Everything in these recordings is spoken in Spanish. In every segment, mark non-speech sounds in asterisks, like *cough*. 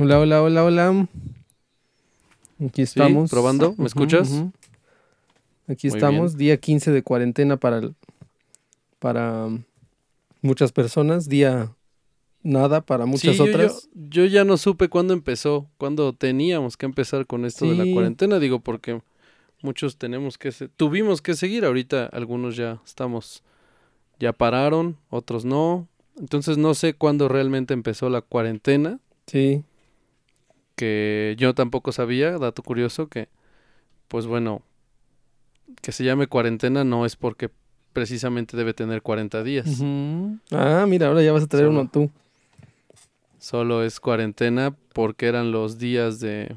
Hola, hola, hola, hola. Aquí Sí, estamos. probando, ¿me escuchas? Aquí Muy estamos, día 15 de cuarentena para, para muchas personas, día nada para muchas Sí, otras. Yo, yo ya no supe cuándo empezó, cuándo teníamos que empezar con esto de Sí. la cuarentena, digo, porque muchos tenemos que, se- tuvimos que seguir, ahorita algunos ya estamos, ya pararon, otros no, entonces no sé cuándo realmente empezó la cuarentena, Sí, que yo tampoco sabía, dato curioso, que pues bueno, que se llame cuarentena no es porque precisamente debe tener 40 días. Ah, mira, ahora ya vas a traer Solo. uno tú. solo es cuarentena porque eran los días de,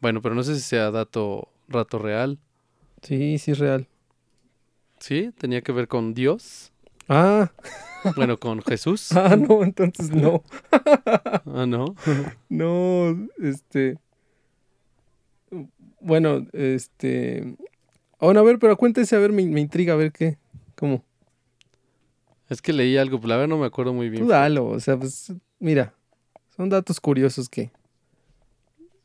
bueno, pero no sé si sea dato, rato real. Sí, sí es real. ¿Sí? ¿Tenía que ver con Dios? Ah, Bueno, con Jesús. ah, no, entonces no. *laughs* Ah, no. No, este. Bueno, este. Bueno, a ver, pero cuéntese, a ver, me, me intriga, a ver qué. ¿Cómo? Es que leí algo, pero la verdad no me acuerdo muy bien. Tú dalo, o sea, pues, mira. Son datos curiosos que.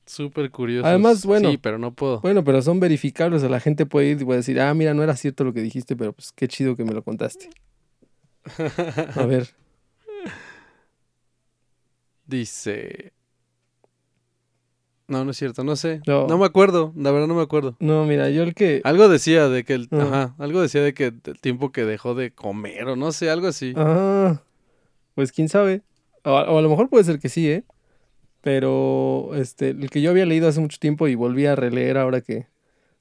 Súper curioso. Además, bueno. Sí, pero no puedo. Bueno, pero son verificables, o sea, la gente puede ir y puede decir, ah, mira, no era cierto lo que dijiste, pero pues qué chido que me lo contaste. A ver. Dice. No, no es cierto, no sé. No. No. me acuerdo, la verdad no me acuerdo. No, mira, yo el que. Algo decía de que el, Ah. ajá, algo decía de que el tiempo que dejó de comer o no sé, algo así. Ah, pues quién sabe. O, o a lo mejor puede ser que sí, ¿eh? Pero este, el que yo había leído hace mucho tiempo y volví a releer ahora que,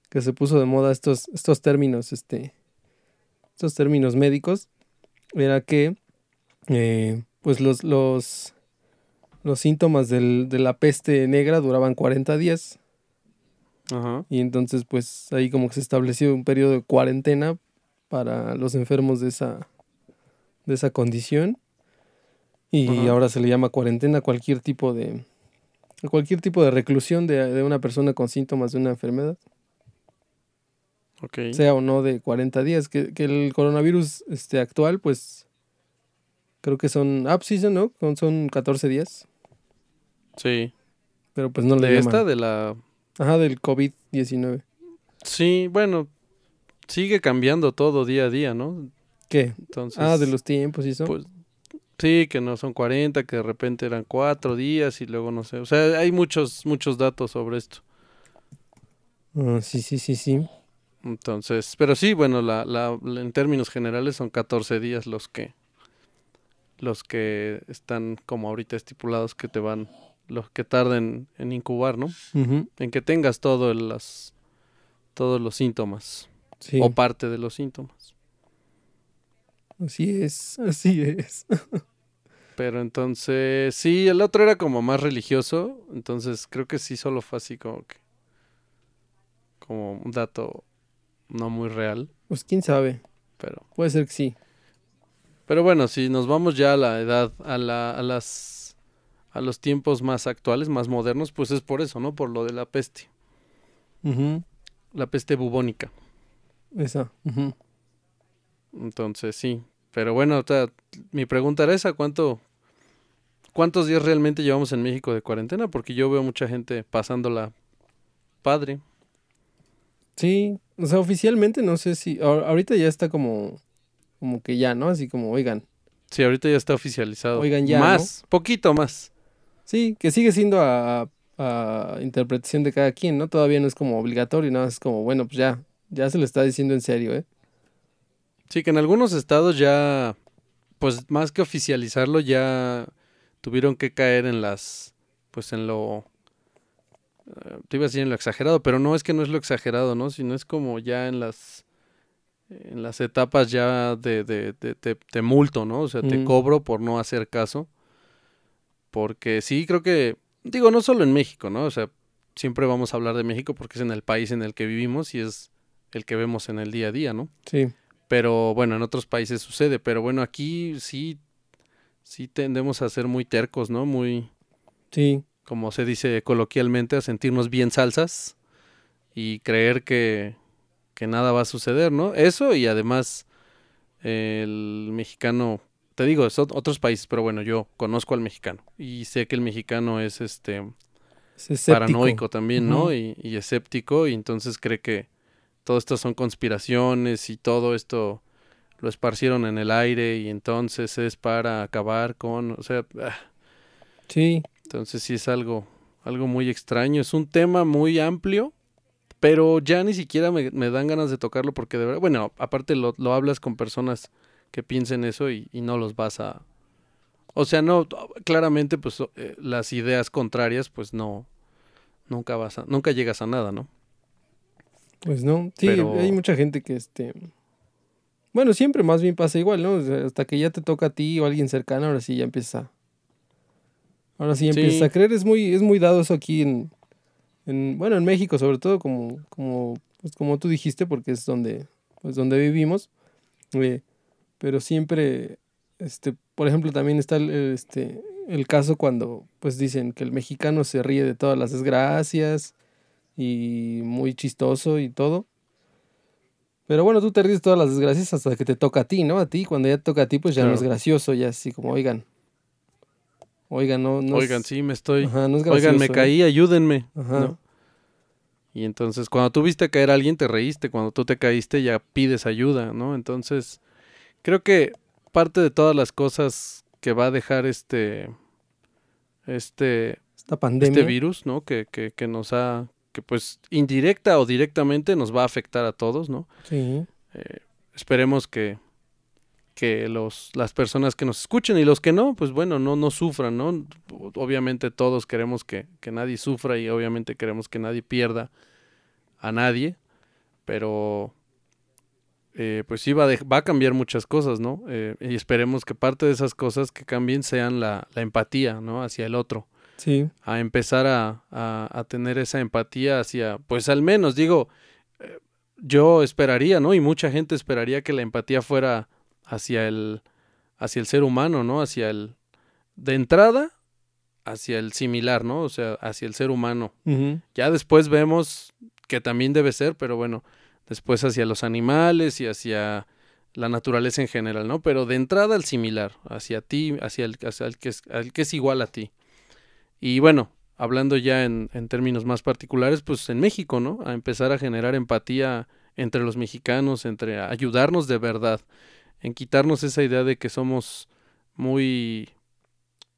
que se puso de moda estos, estos términos, este, estos términos médicos, era que eh, pues los, los, los síntomas del- de la peste negra duraban 40 días. Ajá. Y entonces, pues ahí como que se estableció un periodo de cuarentena para los enfermos de esa, de esa condición. Y Ajá. ahora se le llama cuarentena a cualquier tipo de a cualquier tipo de reclusión de, de una persona con síntomas de una enfermedad, Sea o no de 40 días. Que, que el coronavirus este, actual, pues creo que son, ah, pues sí, ¿no? Son, son 14 días, Sí. pero pues no le De esta, de la. Ajá, del COVID-19. Sí, bueno, sigue cambiando todo día a día, ¿no? ¿Qué? Entonces. Ah, de los tiempos y eso. Pues sí, que no son 40, que de repente eran cuatro días y luego no sé. O sea, hay muchos, muchos datos sobre esto. Ah, sí, sí, sí, sí. Entonces, pero sí, bueno, la, la, la- en términos generales son 14 días los que los que están como ahorita estipulados que te van, los que tarden en incubar, ¿no? En que tengas todo el- las, todos los síntomas Sí. o parte de los síntomas. Así es, así es. *laughs* Pero entonces, sí, el otro era como más religioso, entonces creo que sí solo fue así como que, como un dato no muy real, Pues quién sabe, pero, puede ser que sí. pero bueno, si nos vamos ya a la edad, a la, a las, a los tiempos más actuales, más modernos, pues es por eso, ¿no? Por lo de la peste, la peste bubónica. Esa. Entonces, sí, pero bueno, o sea, mi pregunta era esa, ¿cuánto, cuántos días realmente llevamos en México de cuarentena? Porque yo veo mucha gente pasándola padre. Sí, o sea, oficialmente no sé si, ahor- ahorita ya está como, como que ya, ¿no? Así como, oigan, Sí, ahorita ya está oficializado. Oigan, ya, Más, poquito más. sí, que sigue siendo a, a interpretación de cada quien, ¿no? Todavía no es como obligatorio, nada, más es como, bueno, pues ya, ya se le está diciendo en serio, ¿eh? Sí, que en algunos estados ya, pues más que oficializarlo, ya tuvieron que caer en las, pues en lo, eh, te iba a decir en lo exagerado, pero no es que no es lo exagerado, ¿no? Sino es como ya en las, en las etapas ya de, de, de, te- te multo, ¿no? O sea, te cobro por no hacer caso. Porque sí, creo que, digo, no solo en México, ¿no? O sea, siempre vamos a hablar de México porque es en el país en el que vivimos y es el que vemos en el día a día, ¿no? Sí, Pero bueno, en otros países sucede. Pero bueno, aquí sí, sí tendemos a ser muy tercos, ¿no? Muy, sí, como se dice coloquialmente, a sentirnos bien salsas y creer que, que nada va a suceder, ¿no? Eso y además el mexicano te digo, son otros países, pero bueno, yo conozco al mexicano y sé que el mexicano es este paranoico también, ¿no? y, y, escéptico y entonces cree que todo esto son conspiraciones y todo esto lo esparcieron en el aire y entonces es para acabar con, o sea, ah. sí. Entonces sí es algo, algo muy extraño, es un tema muy amplio, pero ya ni siquiera me, dan ganas de tocarlo porque de verdad, bueno, aparte lo, lo hablas con personas que piensen eso y, no los vas a, o sea, no, claramente pues eh, las ideas contrarias pues no, nunca vas a, nunca llegas a nada, ¿no? Pues no, sí, hay mucha gente que este... Bueno, siempre más bien pasa igual, ¿no? hasta que ya te toca a ti o a alguien cercano, ahora sí ya empieza. Ahora sí empiezas a creer, es muy, es muy dado eso aquí en, en bueno, en México sobre todo, como, como, pues como tú dijiste, porque es donde, pues donde vivimos. Eh, pero siempre, este, por ejemplo, también está el, este, el caso cuando, pues dicen que el mexicano se ríe de todas las desgracias, y muy chistoso y todo. Pero bueno, tú te ríes todas las desgracias hasta que te toca a ti, ¿no? A ti, cuando ya te toca a ti, pues ya no es gracioso, ya así como, oigan. Oigan, no, no Oigan, sí, me estoy. oigan, me ¿eh? caí, ayúdenme. Ajá. Y entonces, cuando tú viste caer a alguien, te reíste. Cuando tú te caíste, ya pides ayuda, ¿no? Entonces, creo que parte de todas las cosas que va a dejar este. Este. Esta pandemia. Este virus, ¿no? Que, que, que nos ha que pues indirecta o directamente nos va a afectar a todos, ¿no? Sí. Eh, esperemos que, que los, las personas que nos escuchen y los que no, pues bueno, no, no sufran, ¿no? Obviamente todos queremos que, que nadie sufra y obviamente queremos que nadie pierda a nadie, pero eh, pues sí va, va a cambiar muchas cosas, ¿no? Eh, y esperemos que parte de esas cosas que cambien sean la, la empatía, ¿no? Hacia el otro a empezar a, a, tener esa empatía hacia, pues al menos digo, eh, yo esperaría, ¿no? Y mucha gente esperaría que la empatía fuera hacia el, hacia el ser humano, ¿no? Hacia el, de entrada, hacia el similar, ¿no? O sea, hacia el ser humano. Ya después vemos que también debe ser, pero bueno, después hacia los animales y hacia la naturaleza en general, ¿no? Pero de entrada al similar, hacia ti, hacia el, hacia el, que, es, al que es igual a ti. Y bueno, hablando ya en, en, términos más particulares, pues en México, ¿no? A empezar a generar empatía entre los mexicanos, entre ayudarnos de verdad, en quitarnos esa idea de que somos muy,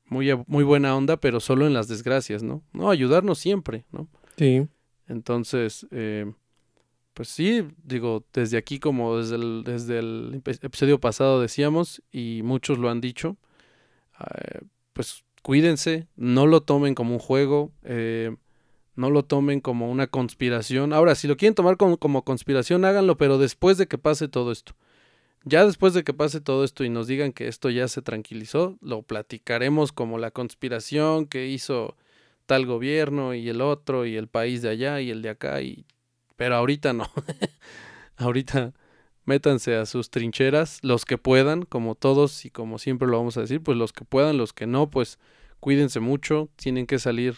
muy, muy buena onda, pero solo en las desgracias, ¿no? No, ayudarnos siempre, ¿no? Sí. Entonces, eh, pues sí, digo, desde aquí como desde el, desde el episodio pasado decíamos, y muchos lo han dicho, eh, pues cuídense, no lo tomen como un juego, eh, no lo tomen como una conspiración. Ahora, si lo quieren tomar como, como, conspiración, háganlo, pero después de que pase todo esto. Ya después de que pase todo esto y nos digan que esto ya se tranquilizó, lo platicaremos como la conspiración que hizo tal gobierno y el otro y el país de allá y el de acá y pero ahorita no. *laughs* ahorita métanse a sus trincheras, los que puedan, como todos y como siempre lo vamos a decir, pues los que puedan, los que no, pues cuídense mucho, tienen que salir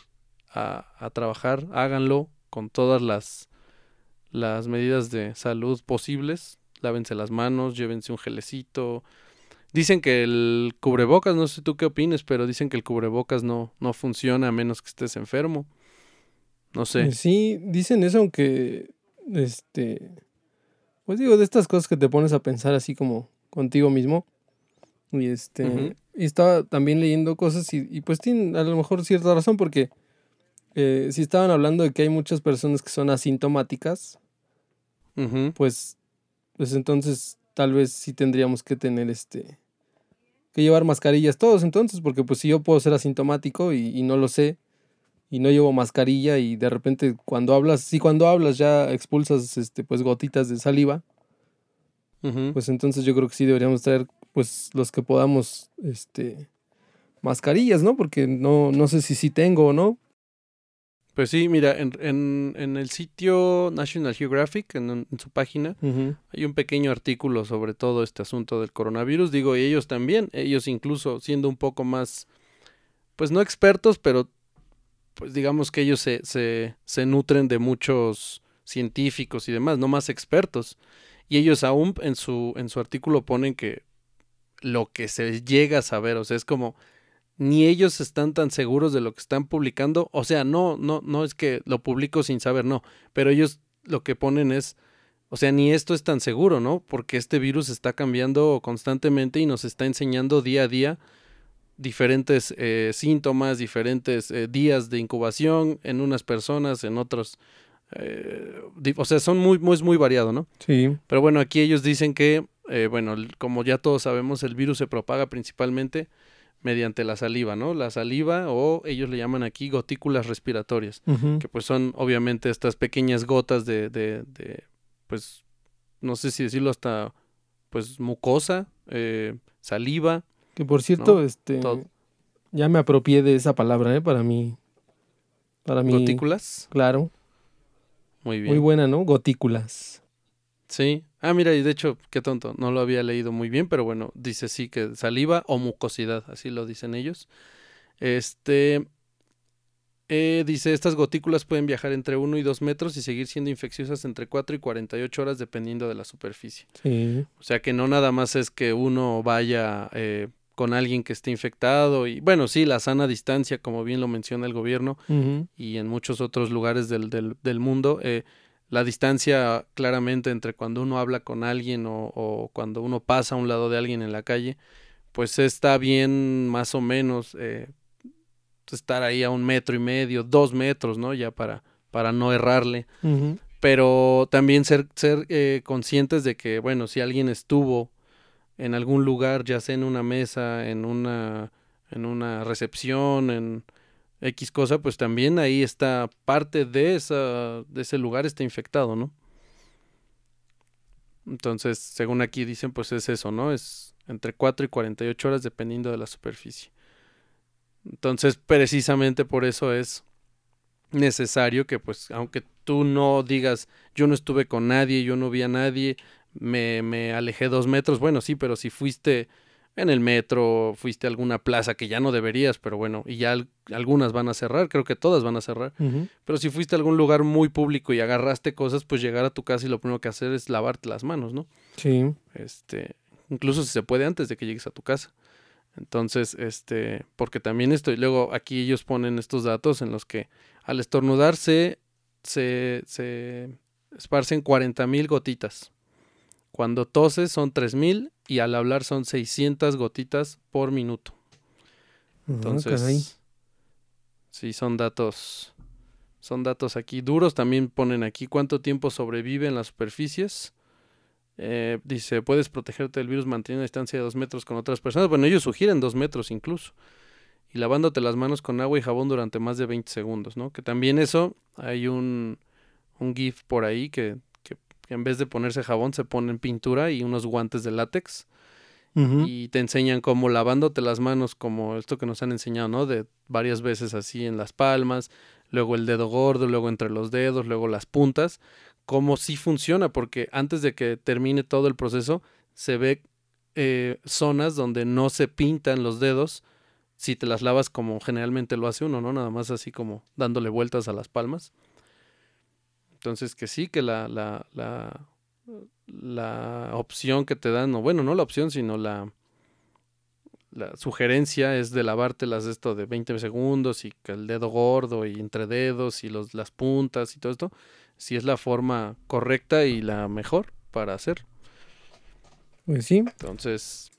a, a trabajar, háganlo con todas las, las medidas de salud posibles, lávense las manos, llévense un gelecito. Dicen que el cubrebocas, no sé tú qué opines, pero dicen que el cubrebocas no, no funciona a menos que estés enfermo. No sé. Sí, dicen eso, aunque este pues digo, de estas cosas que te pones a pensar así como contigo mismo. Y este, y estaba también leyendo cosas y, pues tiene a lo mejor cierta razón porque eh, si estaban hablando de que hay muchas personas que son asintomáticas, pues, pues entonces tal vez sí tendríamos que tener este, que llevar mascarillas todos entonces, porque pues si yo puedo ser asintomático y, y no lo sé, y no llevo mascarilla y de repente cuando hablas, sí cuando hablas ya expulsas este pues gotitas de saliva. Pues entonces yo creo que sí deberíamos traer pues los que podamos este mascarillas, ¿no? Porque no, no sé si sí tengo o no. Pues sí, mira, en, en, en el sitio National Geographic, en, su página, hay un pequeño artículo sobre todo este asunto del coronavirus. Digo, y ellos también, ellos incluso siendo un poco más, pues no expertos, pero pues digamos que ellos se, se, se nutren de muchos científicos y demás, no más expertos. Y ellos aún en su, en su artículo ponen que lo que se llega a saber, o sea, es como ni ellos están tan seguros de lo que están publicando, o sea, no no no es que lo publico sin saber, no, pero ellos lo que ponen es o sea, ni esto es tan seguro, ¿no? Porque este virus está cambiando constantemente y nos está enseñando día a día diferentes eh, síntomas, diferentes eh, días de incubación en unas personas, en otros. Eh, o sea, son muy, muy, muy variado, ¿no? Sí. Pero bueno, aquí ellos dicen que, bueno, como ya todos sabemos, el virus se propaga principalmente mediante la saliva, ¿no? La saliva o ellos le llaman aquí gotículas respiratorias, que pues son obviamente estas pequeñas gotas de, de, de pues, no sé si decirlo hasta, pues, mucosa, eh, saliva. Que por cierto, este, ya me apropié de esa palabra, ¿eh? Para mí. Para mí. ¿Gotículas? Claro. Muy bien. Muy buena, ¿no? Gotículas. Sí. Ah, mira, y de hecho, qué tonto, no lo había leído muy bien, pero bueno, dice sí que saliva o mucosidad, así lo dicen ellos. Este, eh, dice, estas gotículas pueden viajar entre 1 y 2 metros y seguir siendo infecciosas entre 4 y 48 horas dependiendo de la superficie. O sea que no nada más es que uno vaya eh, con alguien que esté infectado y bueno, sí, la sana distancia, como bien lo menciona el gobierno y en muchos otros lugares del, del, mundo. Eh, la distancia claramente entre cuando uno habla con alguien o, o, cuando uno pasa a un lado de alguien en la calle, pues está bien más o menos eh, estar ahí a un metro y medio, dos metros, ¿no? Ya para, para no errarle. Pero también ser, ser eh, conscientes de que, bueno, si alguien estuvo en algún lugar, ya sea en una mesa, en una, en una recepción, en X cosa, pues también ahí está parte de, de ese lugar está infectado, ¿no? Entonces, según aquí dicen, pues es eso, ¿no? Es entre 4 y 48 horas dependiendo de la superficie. Entonces, precisamente por eso es necesario que, pues, aunque tú no digas, yo no estuve con nadie, yo no vi a nadie, me, me alejé dos metros, bueno, sí, pero si fuiste en el metro, fuiste a alguna plaza que ya no deberías, pero bueno, y ya algunas van a cerrar, creo que todas van a cerrar, pero si fuiste a algún lugar muy público y agarraste cosas, pues llegar a tu casa y lo primero que hacer es lavarte las manos, ¿no? Sí. Este, incluso si se puede antes de que llegues a tu casa. Entonces, este, porque también esto, y luego aquí ellos ponen estos datos en los que al estornudarse se, se esparcen 40 mil gotitas. Cuando toses son 3 mil y al hablar son 600 gotitas por minuto. Ah, Entonces, sí, son datos, son datos aquí duros. También ponen aquí cuánto tiempo sobrevive en las superficies. Eh, dice, puedes protegerte del virus manteniendo una distancia de dos metros con otras personas. Bueno, ellos sugieren dos metros incluso. Y lavándote las manos con agua y jabón durante más de 20 segundos, ¿no? Que también eso, hay un, un GIF por ahí que, que, en vez de ponerse jabón se ponen pintura y unos guantes de látex. Y te enseñan cómo lavándote las manos, como esto que nos han enseñado, ¿no? De varias veces así en las palmas, luego el dedo gordo, luego entre los dedos, luego las puntas, cómo sí funciona, porque antes de que termine todo el proceso, se ve eh, zonas donde no se pintan los dedos si te las lavas como generalmente lo hace uno, ¿no? Nada más así como dándole vueltas a las palmas. Entonces que sí, que la, la, la, la opción que te dan, o bueno, no la opción, sino la, la sugerencia es de lavártelas esto de 20 segundos y que el dedo gordo y entre dedos y los, las puntas y todo esto si es la forma correcta y la mejor para hacer. Pues sí. Entonces.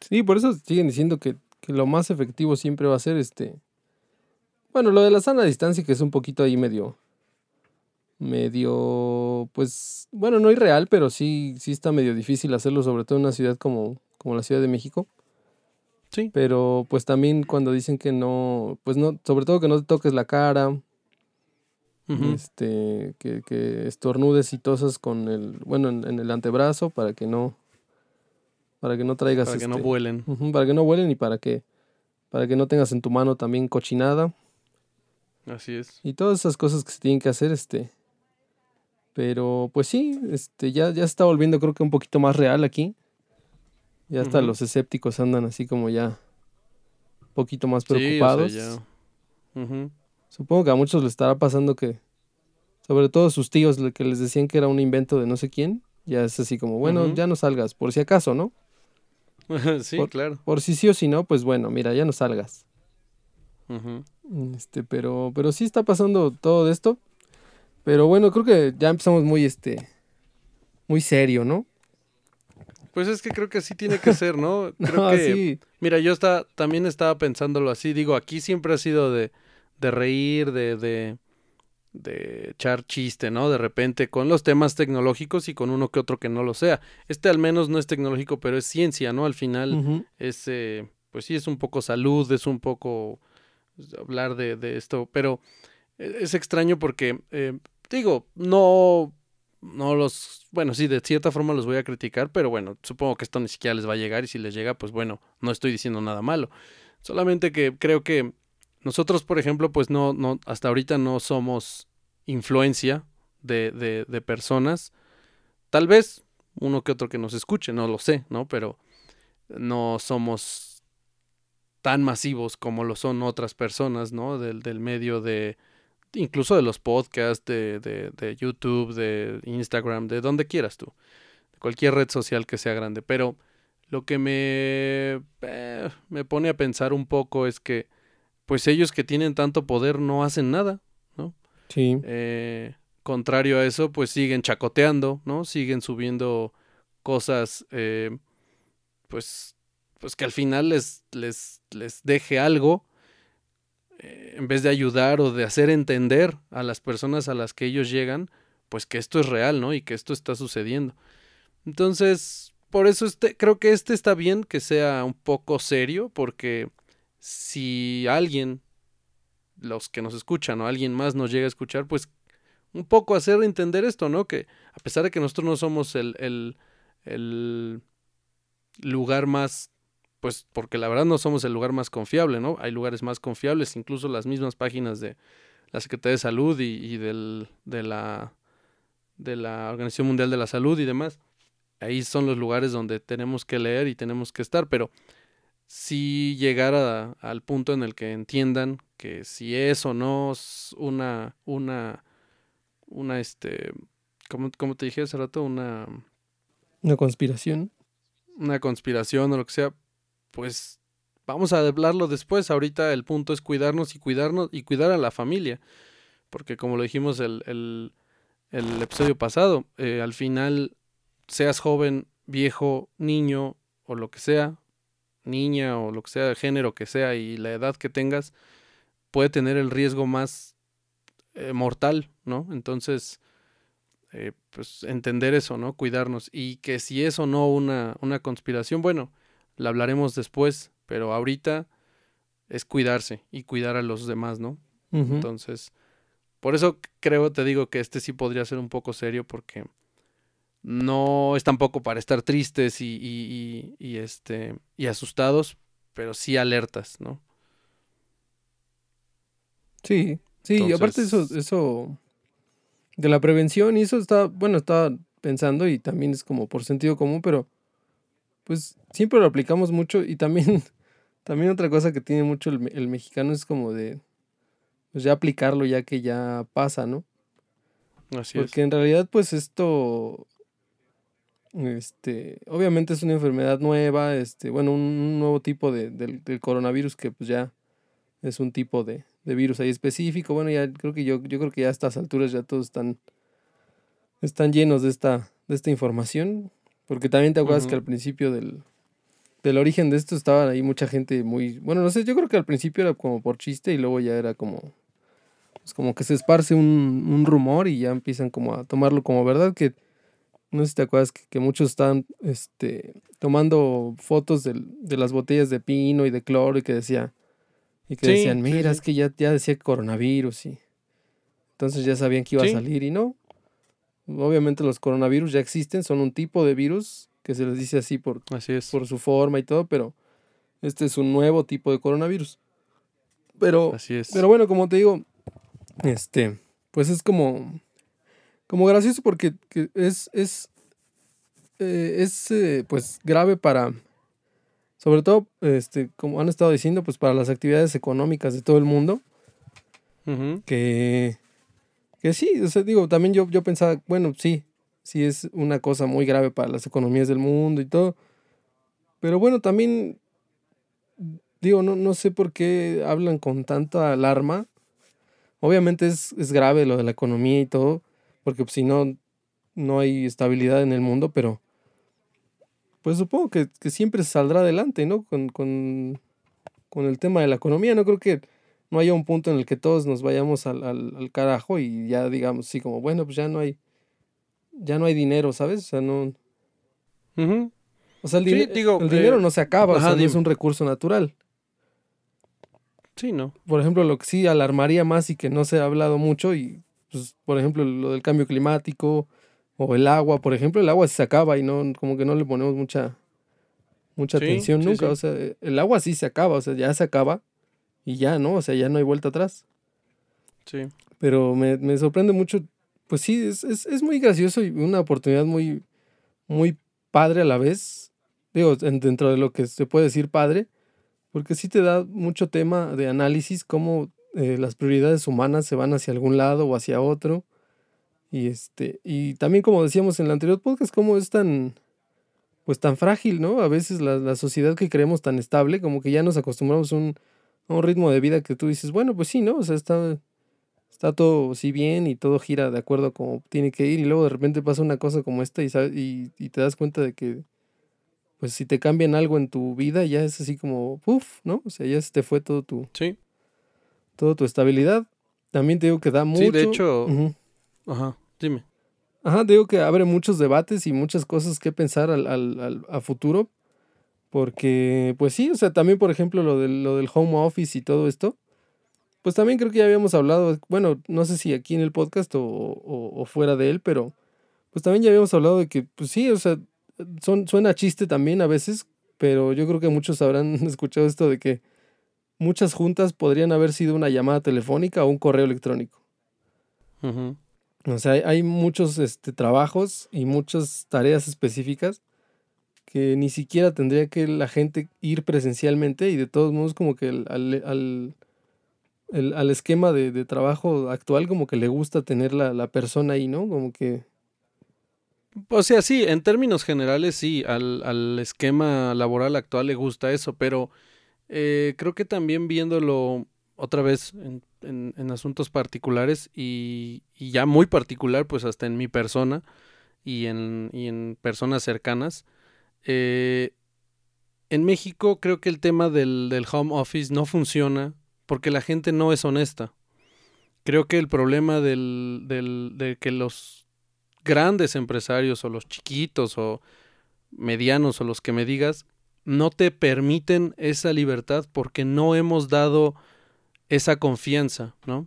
Sí, por eso siguen diciendo que, lo más efectivo siempre va a ser este. Bueno, lo de la sana distancia, que es un poquito ahí medio. Medio. Pues. Bueno, no irreal, pero sí, sí está medio difícil hacerlo, sobre todo en una ciudad como, como la Ciudad de México. Sí. Pero pues también cuando dicen que no. Pues no. Sobre todo que no te toques la cara este, que, que, estornudes y tosas con el, bueno, en, el antebrazo para que no, para que no traigas. Para que no este, vuelen. para que no vuelen y para que, para que no tengas en tu mano también cochinada. Así es. Y todas esas cosas que se tienen que hacer, este. Pero pues sí, este, ya, ya está volviendo creo que un poquito más real aquí. Ya hasta los escépticos andan así como ya un poquito más preocupados. Sí, Supongo que a muchos les estará pasando que, sobre todo sus tíos, que les decían que era un invento de no sé quién, ya es así como, bueno, ya no salgas, por si acaso, ¿no? *laughs* sí, por, claro. Por si sí o si no, pues bueno, mira, ya no salgas. Este, pero, pero sí está pasando todo esto. Pero bueno, creo que ya empezamos muy, este, muy serio, ¿no? Pues es que creo que así tiene que ser, ¿no? *laughs* Creo No, que, sí. mira, yo está, también estaba pensándolo así. Digo, aquí siempre ha sido de, de reír, de, de, de echar chiste, ¿no? De repente con los temas tecnológicos y con uno que otro que no lo sea. Este al menos no es tecnológico, pero es ciencia, ¿no? Al final Ujú. es, eh, pues sí, es un poco salud, es un poco hablar de, de esto, pero e- es extraño porque, eh, digo, no, no los, bueno, sí, de cierta forma los voy a criticar, pero bueno, supongo que esto ni siquiera les va a llegar y si les llega, pues bueno, no estoy diciendo nada malo. Solamente que creo que nosotros, por ejemplo, pues no, no, hasta ahorita no somos influencia de, de, de personas. Tal vez uno que otro que nos escuche, no lo sé, ¿no? Pero no somos tan masivos como lo son otras personas, ¿no? Del, del medio de, incluso de los podcasts, de, de, de YouTube, de Instagram, de donde quieras tú, de cualquier red social que sea grande. Pero lo que me, eh, me pone a pensar un poco es que, pues ellos que tienen tanto poder no hacen nada. Sí. Eh, contrario a eso, pues siguen chacoteando, ¿no? Siguen subiendo cosas, eh, pues, pues que al final les, les, les deje algo, en vez de ayudar o de hacer entender a las personas a las que ellos llegan, pues que esto es real, ¿no? Y que esto está sucediendo. Entonces, por eso este, creo que este está bien que sea un poco serio, porque si alguien los que nos escuchan o alguien más nos llega a escuchar, pues un poco hacer entender esto, ¿no? Que a pesar de que nosotros no somos el, el, el lugar más, pues porque la verdad no somos el lugar más confiable, ¿no? Hay lugares más confiables, incluso las mismas páginas de la Secretaría de Salud y, y del, de, la, de la Organización Mundial de la Salud y demás. Ahí son los lugares donde tenemos que leer y tenemos que estar, pero si llegar a- al punto en el que entiendan que si es o no es una, una, una, este, como, como te dije hace rato, una, Una conspiración. una conspiración o lo que sea, pues vamos a hablarlo después. Ahorita el punto es cuidarnos y cuidarnos y cuidar a la familia. Porque como lo dijimos el, el, episodio pasado, eh, al final, seas joven, viejo, niño o lo que sea, niña o lo que sea, género que sea y la edad que tengas, puede tener el riesgo más eh, mortal, ¿no? Entonces, eh, pues entender eso, ¿no? Cuidarnos. Y que si es o no una, una conspiración, bueno, la hablaremos después, pero ahorita es cuidarse y cuidar a los demás, ¿no? Entonces, por eso creo, te digo que este sí podría ser un poco serio porque no es tampoco para estar tristes y, y, y- y, este y asustados, pero sí alertas, ¿no? Sí, sí, y aparte eso, eso de la prevención y eso está, bueno, estaba pensando y también es como por sentido común, pero pues siempre lo aplicamos mucho y también, *laughs* también otra cosa que tiene mucho el, el mexicano es como de, pues ya aplicarlo ya que ya pasa, ¿no? Así es. Porque en realidad pues esto, este, obviamente es una enfermedad nueva, este, bueno, un, un nuevo tipo de, del, del coronavirus que pues ya es un tipo de, de virus ahí específico. Bueno, ya creo que yo, yo creo que ya a estas alturas ya todos están, están llenos de esta, de esta información. Porque también te acuerdas que al principio del, del origen de esto estaban ahí mucha gente muy, bueno, no sé, yo creo que al principio era como por chiste y luego ya era como, pues como que se esparce un, un rumor y ya empiezan como a tomarlo como verdad, que no sé si te acuerdas que, que muchos están este, tomando fotos del- de las botellas de pino y de cloro y que decía, y que Sí, decían, mira, sí. es que ya, ya decía coronavirus y entonces ya sabían que iba a salir y no. Obviamente los coronavirus ya existen, son un tipo de virus que se les dice así por, Así es. por su forma y todo, pero este es un nuevo tipo de coronavirus. Pero, Así es. pero bueno, como te digo, este, pues es como, como gracioso porque que es, es, eh, es eh, pues grave para, sobre todo, este, como han estado diciendo, pues para las actividades económicas de todo el mundo, que, que sí, o sea, digo, también yo, yo pensaba, bueno, sí, sí es una cosa muy grave para las economías del mundo y todo, Pero bueno, también digo, no, no sé por qué hablan con tanta alarma. Obviamente es, es grave lo de la economía y todo, porque pues, si no, no hay estabilidad en el mundo, pero pues supongo que, que siempre saldrá adelante, ¿no? Con, con, con, el tema de la economía. No creo que no haya un punto en el que todos nos vayamos al, al, al carajo y ya digamos así como, bueno, pues ya no hay, ya no hay dinero, ¿sabes? O sea, no... O sea, el, Sí, digo, el dinero eh, no se acaba, o sea, no es un recurso natural. Sí, ¿no? Por ejemplo, lo que sí alarmaría más y que no se ha hablado mucho, y pues, por ejemplo, lo del cambio climático o el agua, por ejemplo, el agua sí se acaba y no, como que no le ponemos mucha, mucha Sí, atención sí, nunca. sí. O sea, el agua sí se acaba, o sea, ya se acaba y ya, ¿no? O sea, ya no hay vuelta atrás. Sí. Pero me, me sorprende mucho, pues sí, es, es, es muy gracioso y una oportunidad muy, muy padre a la vez. Digo, en- dentro de lo que se puede decir padre, porque sí te da mucho tema de análisis, cómo eh, las prioridades humanas se van hacia algún lado o hacia otro. Y este, y también como decíamos en el anterior podcast, cómo es tan, pues tan frágil, ¿no? A veces la, la sociedad que creemos tan estable, como que ya nos acostumbramos a un, un ritmo de vida que tú dices, bueno, pues sí, ¿no? O sea, está, está todo sí bien y todo gira de acuerdo a como tiene que ir y luego de repente pasa una cosa como esta y, y, y te das cuenta de que pues si te cambian algo en tu vida ya es así como puff, ¿no? O sea, ya se te fue todo tu Sí. toda tu estabilidad. También te digo que da mucho. Sí, de hecho-. Ajá. Dime. Ajá, digo que abre muchos debates y muchas cosas que pensar al, al- al- a futuro. Porque, pues sí, o sea, también, por ejemplo, lo del, lo del home office y todo esto. Pues también creo que ya habíamos hablado, bueno, no sé si aquí en el podcast o, o- o fuera de él, pero pues también ya habíamos hablado de que, pues sí, o sea, son, suena chiste también a veces, pero yo creo que muchos habrán *laughs* escuchado esto de que muchas juntas podrían haber sido una llamada telefónica o un correo electrónico. O sea, hay, hay muchos este, trabajos y muchas tareas específicas que ni siquiera tendría que la gente ir presencialmente y de todos modos como que el- al, al, el- al esquema de, de trabajo actual como que le gusta tener la, la persona ahí, ¿no? Como que... O sea, sí, en términos generales, sí, al, al esquema laboral actual le gusta eso, pero eh, creo que también viéndolo otra vez en, en- en asuntos particulares y, y ya muy particular, pues hasta en mi persona y en, y en personas cercanas, eh, en México creo que el tema del, del home office no funciona porque la gente no es honesta. Creo que el problema del, del, de que los grandes empresarios o los chiquitos o medianos o los que me digas no te permiten esa libertad porque no hemos dado esa confianza, ¿no?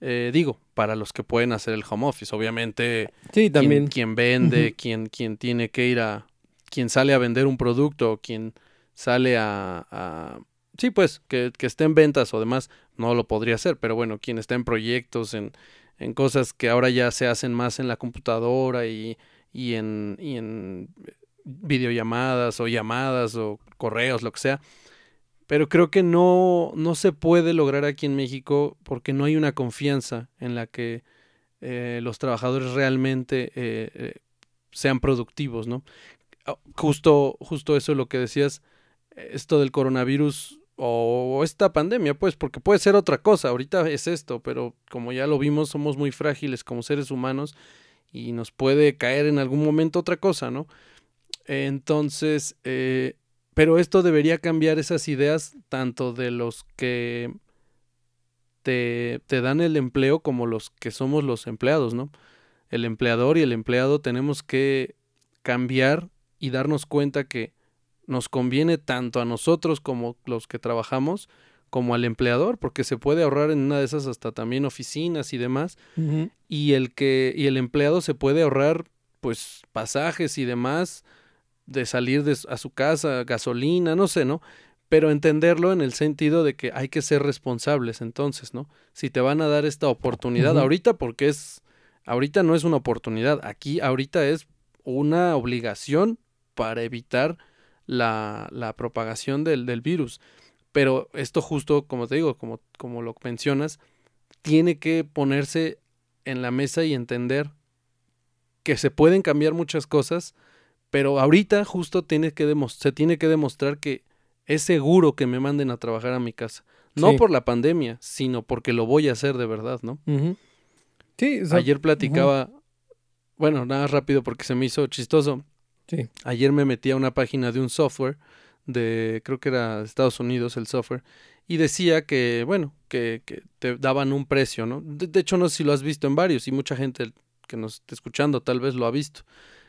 Eh, digo, para los que pueden hacer el home office, obviamente Sí, también. quien vende, quien, quien tiene que ir a, quien sale a vender un producto, o quien sale a, a- sí, pues, que, esté en ventas o demás, no lo podría hacer, pero bueno, quien está en proyectos, en, en cosas que ahora ya se hacen más en la computadora y, y en, y en videollamadas o llamadas o correos, lo que sea. Pero creo que no, no se puede lograr aquí en México porque no hay una confianza en la que eh, los trabajadores realmente eh, eh, sean productivos, ¿no? Ah, Justo, justo eso lo que decías, esto del coronavirus o esta pandemia, pues, porque puede ser otra cosa, ahorita es esto, pero como ya lo vimos, somos muy frágiles como seres humanos y nos puede caer en algún momento otra cosa, ¿no? Entonces, eh, pero esto debería cambiar esas ideas tanto de los que te, te dan el empleo como los que somos los empleados, ¿no? El empleador y el empleado tenemos que cambiar y darnos cuenta que nos conviene tanto a nosotros como los que trabajamos como al empleador, porque se puede ahorrar en una de esas hasta también oficinas y demás, y el que y el empleado se puede ahorrar pues pasajes y demás de salir de, a su casa, gasolina, no sé, ¿no? Pero entenderlo en el sentido de que hay que ser responsables entonces, ¿no? Si te van a dar esta oportunidad ahorita porque es ahorita no es una oportunidad, aquí ahorita es una obligación para evitar la, la propagación del, del virus. Pero esto justo, como te digo, como, como lo mencionas, tiene que ponerse en la mesa y entender que se pueden cambiar muchas cosas, Pero ahorita justo tiene que se tiene que demostrar que es seguro que me manden a trabajar a mi casa. No por la pandemia, sino porque lo voy a hacer de verdad, ¿no? Sí, Ayer platicaba, bueno, nada rápido porque se me hizo chistoso. Sí. Ayer me metí a una página de un software de, creo que era Estados Unidos el software, y decía que, bueno, que, que te daban un precio, ¿no? De, hecho, no sé si lo has visto en varios y mucha gente que nos está escuchando tal vez lo ha visto.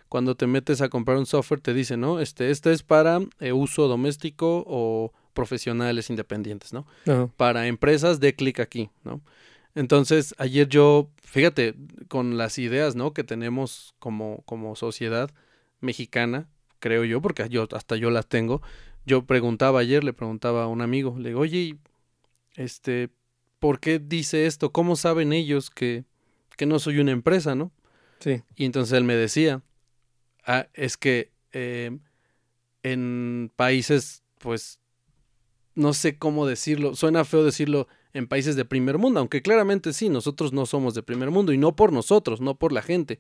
Cuando te metes a comprar un software te dice, ¿no? Este, este es para eh, uso doméstico o profesionales independientes, ¿no? Para empresas, de clic aquí, ¿no? Entonces, ayer yo, fíjate, con las ideas, ¿no? Que tenemos como, como sociedad mexicana, creo yo, porque yo hasta yo las tengo. Yo preguntaba ayer, le preguntaba a un amigo, le digo, oye, este, ¿por qué dice esto? ¿Cómo saben ellos que, que no soy una empresa, no? Sí. Y entonces él me decía, ah, es que eh, en países, pues, no sé cómo decirlo, suena feo decirlo en países de primer mundo, aunque claramente sí, nosotros no somos de primer mundo y no por nosotros, no por la gente,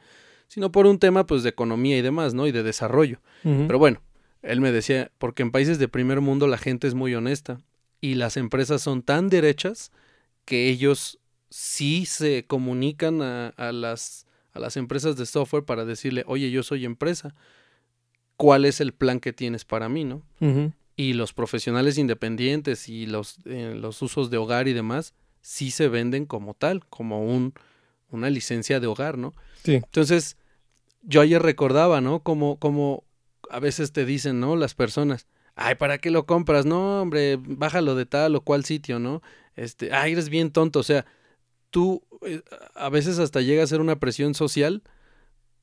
sino por un tema pues de economía y demás, ¿no? Y de desarrollo. Pero bueno, él me decía, porque en países de primer mundo la gente es muy honesta y las empresas son tan derechas que ellos sí se comunican a, las, a las empresas de software para decirle, oye, yo soy empresa, ¿cuál es el plan que tienes para mí, no? Y los profesionales independientes y los, eh, los usos de hogar y demás sí se venden como tal, como un, una licencia de hogar, ¿no? Sí. Entonces, yo ayer recordaba, ¿no? Como, como a veces te dicen, ¿no? Las personas, ay, ¿para qué lo compras? No, hombre, bájalo de tal o cual sitio, ¿no? Este, ay, eres bien tonto, o sea, tú eh, a veces hasta llega a ser una presión social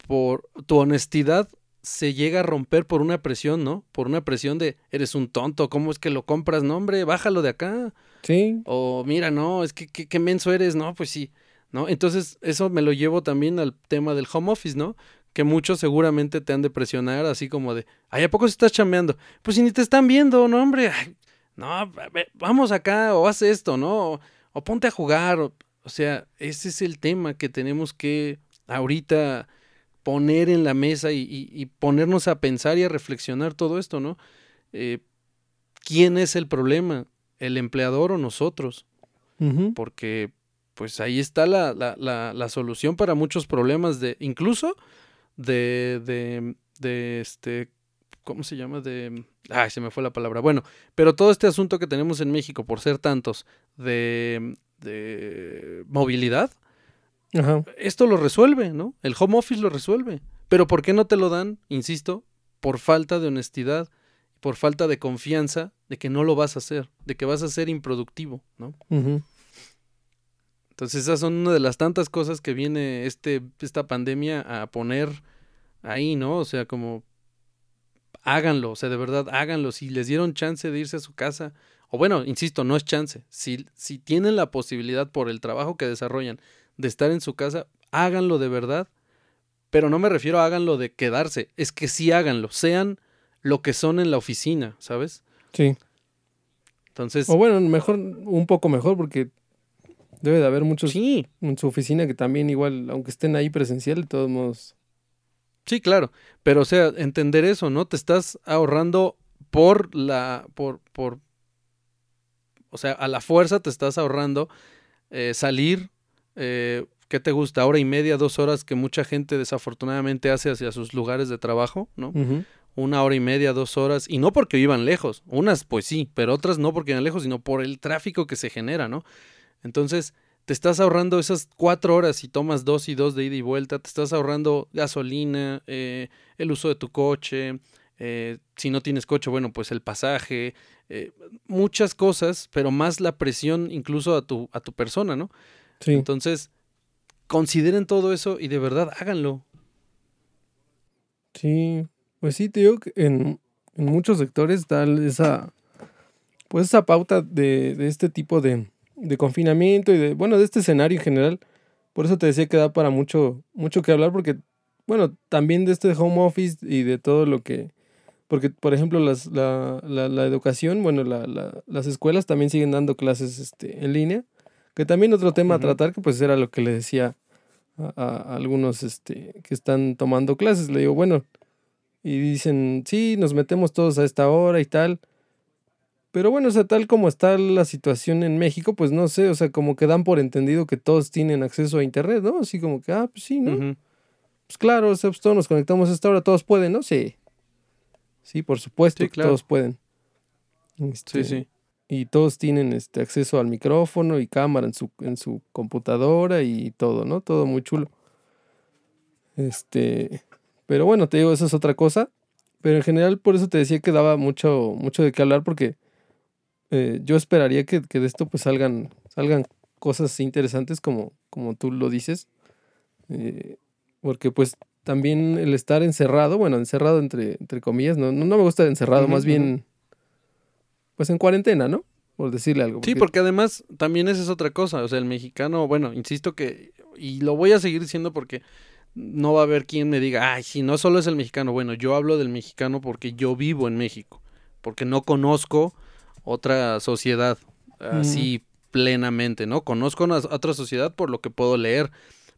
por tu honestidad se llega a romper por una presión, ¿no? Por una presión de eres un tonto, ¿cómo es que lo compras? No, hombre, bájalo de acá. Sí. O mira, no, es que qué menso eres, no, pues sí. ¿No? Entonces, eso me lo llevo también al tema del home office, ¿no? que muchos seguramente te han de presionar, así como de, ay, ¿a poco se estás chambeando? Pues si ni te están viendo, no, hombre, no, vamos acá, o haz esto, ¿no? O, ponte a jugar, o, sea, ese es el tema que tenemos que ahorita poner en la mesa y, ponernos a pensar y a reflexionar todo esto, ¿no? Eh, ¿Quién es el problema? ¿El empleador o nosotros? Porque pues ahí está la, la, la, solución para muchos problemas de, incluso de, de, de este, ¿cómo se llama? De, ay, se me fue la palabra. Bueno, pero todo este asunto que tenemos en México, por ser tantos, de, de movilidad, esto lo resuelve, ¿no? El home office lo resuelve. Pero ¿por qué no te lo dan? Insisto, por falta de honestidad, por falta de confianza de que no lo vas a hacer, de que vas a ser improductivo, ¿no? Entonces esas son una de las tantas cosas que viene este, esta pandemia a poner ahí, ¿no? O sea, como háganlo, o sea, de verdad, háganlo. Si les dieron chance de irse a su casa, o bueno, insisto, no es chance. Si, si tienen la posibilidad por el trabajo que desarrollan de estar en su casa, háganlo de verdad. Pero no me refiero a háganlo de quedarse, es que sí háganlo, sean lo que son en la oficina, ¿sabes? Sí. Entonces. O bueno, mejor, un poco mejor, porque Debe de haber muchos sí. en su oficina que también igual, aunque estén ahí presencial, de todos modos. Sí, claro. Pero o sea, entender eso, ¿no? Te estás ahorrando por la. por, por. O sea, a la fuerza te estás ahorrando eh, salir. Eh, ¿Qué te gusta? Hora y media, dos horas que mucha gente desafortunadamente hace hacia sus lugares de trabajo, ¿no? Una hora y media, dos horas. Y no porque vivan lejos. Unas, pues sí, pero otras no porque vivan lejos, sino por el tráfico que se genera, ¿no? Entonces, te estás ahorrando esas cuatro horas y tomas dos y dos de ida y vuelta, te estás ahorrando gasolina, eh, el uso de tu coche, eh, si no tienes coche, bueno, pues el pasaje, eh, muchas cosas, pero más la presión incluso a tu, a tu persona, ¿no? Sí. Entonces, consideren todo eso y de verdad háganlo. Sí, pues sí, te digo que en, en muchos sectores está esa, pues esa pauta de, de este tipo de, de confinamiento y de, bueno, de este escenario en general. Por eso te decía que da para mucho, mucho que hablar, porque, bueno, también de este home office y de todo lo que, porque, por ejemplo, las, la, la, educación, bueno, la, la, las escuelas también siguen dando clases este, en línea, que también otro tema a tratar, que pues era lo que le decía a, algunos este, que están tomando clases. Le digo, bueno, y dicen, sí, nos metemos todos a esta hora y tal. Pero bueno, o sea, tal como está la situación en México, pues no sé, o sea, como que dan por entendido que todos tienen acceso a Internet, ¿no? Así como que, ah, pues sí, ¿no? Pues claro, o sea, pues todos nos conectamos a esta hora, todos pueden, ¿no? Sí. Sí, por supuesto que todos pueden. sí, este, sí. Y todos tienen este acceso al micrófono y cámara en su, en su computadora y todo, ¿no? Todo muy chulo. Este, pero bueno, te digo, eso es otra cosa. Pero en general, por eso te decía que daba mucho, mucho de qué hablar, porque eh, yo esperaría que, de esto pues salgan, salgan cosas interesantes como, como tú lo dices. Eh, porque pues también el estar encerrado, bueno, encerrado entre, entre comillas, no, no, me gusta encerrado, más bien pues en cuarentena, ¿no? Por decirle algo. Sí, porque además también esa es otra cosa, o sea, el mexicano, bueno, insisto que, y lo voy a seguir diciendo porque no va a haber quien me diga, ay, si no solo es el mexicano, bueno, yo hablo del mexicano porque yo vivo en México, porque no conozco otra sociedad así plenamente, ¿no? Conozco otra sociedad por lo que puedo leer,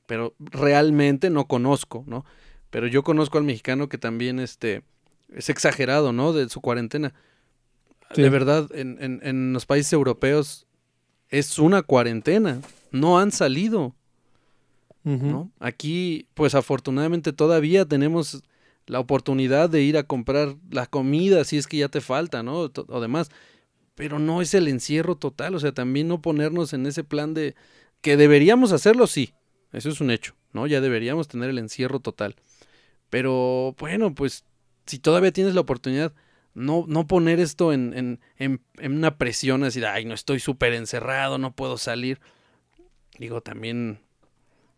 pero realmente no conozco, ¿no? Pero yo conozco al mexicano que también este, es exagerado, ¿no? De su cuarentena. De verdad, en, en, en los países europeos es una cuarentena, no han salido. ¿no? Aquí, pues afortunadamente todavía tenemos la oportunidad de ir a comprar la comida si es que ya te falta, ¿no? O demás pero no es el encierro total, o sea, también no ponernos en ese plan de que deberíamos hacerlo, sí, eso es un hecho, ¿no? Ya deberíamos tener el encierro total. Pero bueno, pues si todavía tienes la oportunidad, no, no poner esto en, en, en, en una presión así de, ay, no estoy súper encerrado, no puedo salir. Digo, también,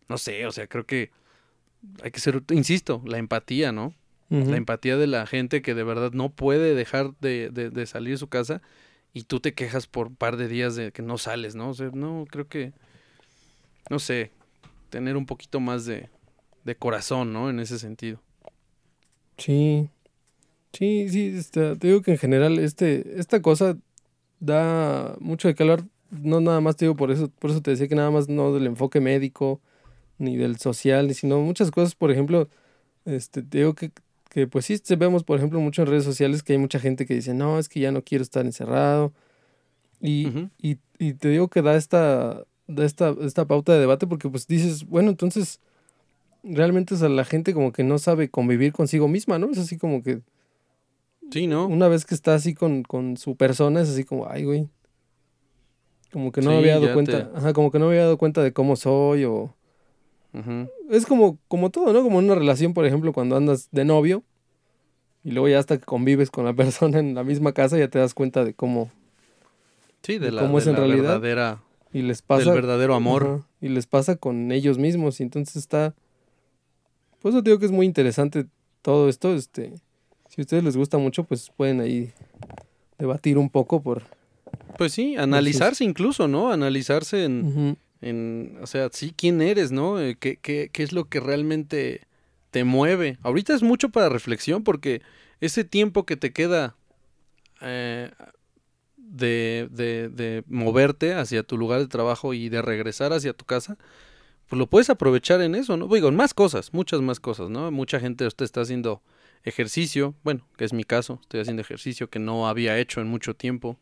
no sé, o sea, creo que hay que ser, insisto, la empatía, ¿no? La empatía de la gente que de verdad no puede dejar de, de, de salir de su casa y tú te quejas por un par de días de que no sales, ¿no? O sea, no, creo que, no sé, tener un poquito más de, de corazón, ¿no? En ese sentido. Sí, sí, sí, este, te digo que en general este, esta cosa da mucho de calor, no nada más te digo por eso, por eso te decía que nada más no del enfoque médico, ni del social, sino muchas cosas, por ejemplo, este, te digo que que pues sí vemos, por ejemplo, mucho en redes sociales que hay mucha gente que dice, no, es que ya no quiero estar encerrado. Y, y, y te digo que da esta, da esta, esta pauta de debate porque pues dices, bueno, entonces realmente es la gente como que no sabe convivir consigo misma, ¿no? Es así como que... Sí, ¿no? Una vez que está así con, con su persona, es así como, ay, güey. Como que no me había dado cuenta, ajá, como que no había dado cuenta de cómo soy o es como, como todo, ¿no? Como en una relación, por ejemplo, cuando andas de novio y luego ya hasta que convives con la *laughs* persona en la misma casa ya te das cuenta de cómo, sí, de, la, cómo es en realidad. Verdadera, y les pasa, del verdadero amor. y les pasa con ellos mismos. Y entonces está. Pues eso digo que es muy interesante todo esto. Este, si a ustedes les gusta mucho, pues pueden ahí debatir un poco por. Pues sí, analizarse incluso, ¿no? Analizarse en, en, o sea, sí, quién eres, ¿no? Eh, ¿Qué, qué, qué es lo que realmente te mueve? Ahorita es mucho para reflexión porque ese tiempo que te queda eh, de, de, de, moverte hacia tu lugar de trabajo y de regresar hacia tu casa, pues lo puedes aprovechar en eso, ¿no? Digo, en más cosas, muchas más cosas, ¿no? Mucha gente usted está haciendo ejercicio, bueno, que es mi caso, estoy haciendo ejercicio que no había hecho en mucho tiempo.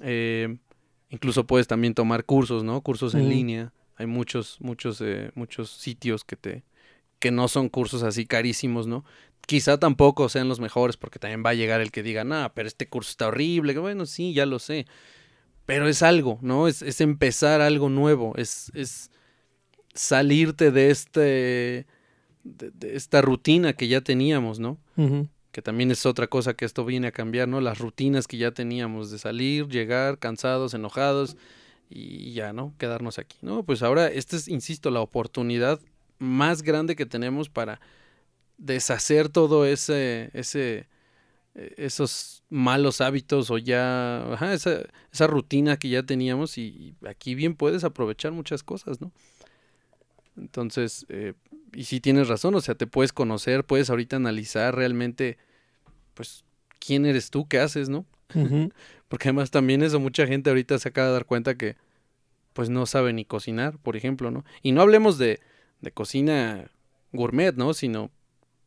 Eh, Incluso puedes también tomar cursos, ¿no? Cursos en línea. Hay muchos, muchos, eh, muchos sitios que te, que no son cursos así carísimos, ¿no? Quizá tampoco sean los mejores, porque también va a llegar el que diga, nah, pero este curso está horrible. Bueno, sí, ya lo sé. Pero es algo, ¿no? Es, es empezar algo nuevo. Es, es salirte de este. De, esta rutina que ya teníamos, ¿no? Que también es otra cosa que esto viene a cambiar, ¿no? Las rutinas que ya teníamos de salir, llegar cansados, enojados y ya, ¿no? Quedarnos aquí, ¿no? Pues ahora esta es, insisto, la oportunidad más grande que tenemos para deshacer todo ese, ese, e, esos malos hábitos o ya, ajá, esa, esa rutina que ya teníamos y, aquí bien puedes aprovechar muchas cosas, ¿no? Entonces, eh, y si tienes razón, o sea, te puedes conocer, puedes ahorita analizar realmente, pues, quién eres tú, qué haces, ¿no? *laughs* Porque además también eso, mucha gente ahorita se acaba de dar cuenta que, pues, no sabe ni cocinar, por ejemplo, ¿no? Y no hablemos de, de cocina gourmet, ¿no? Sino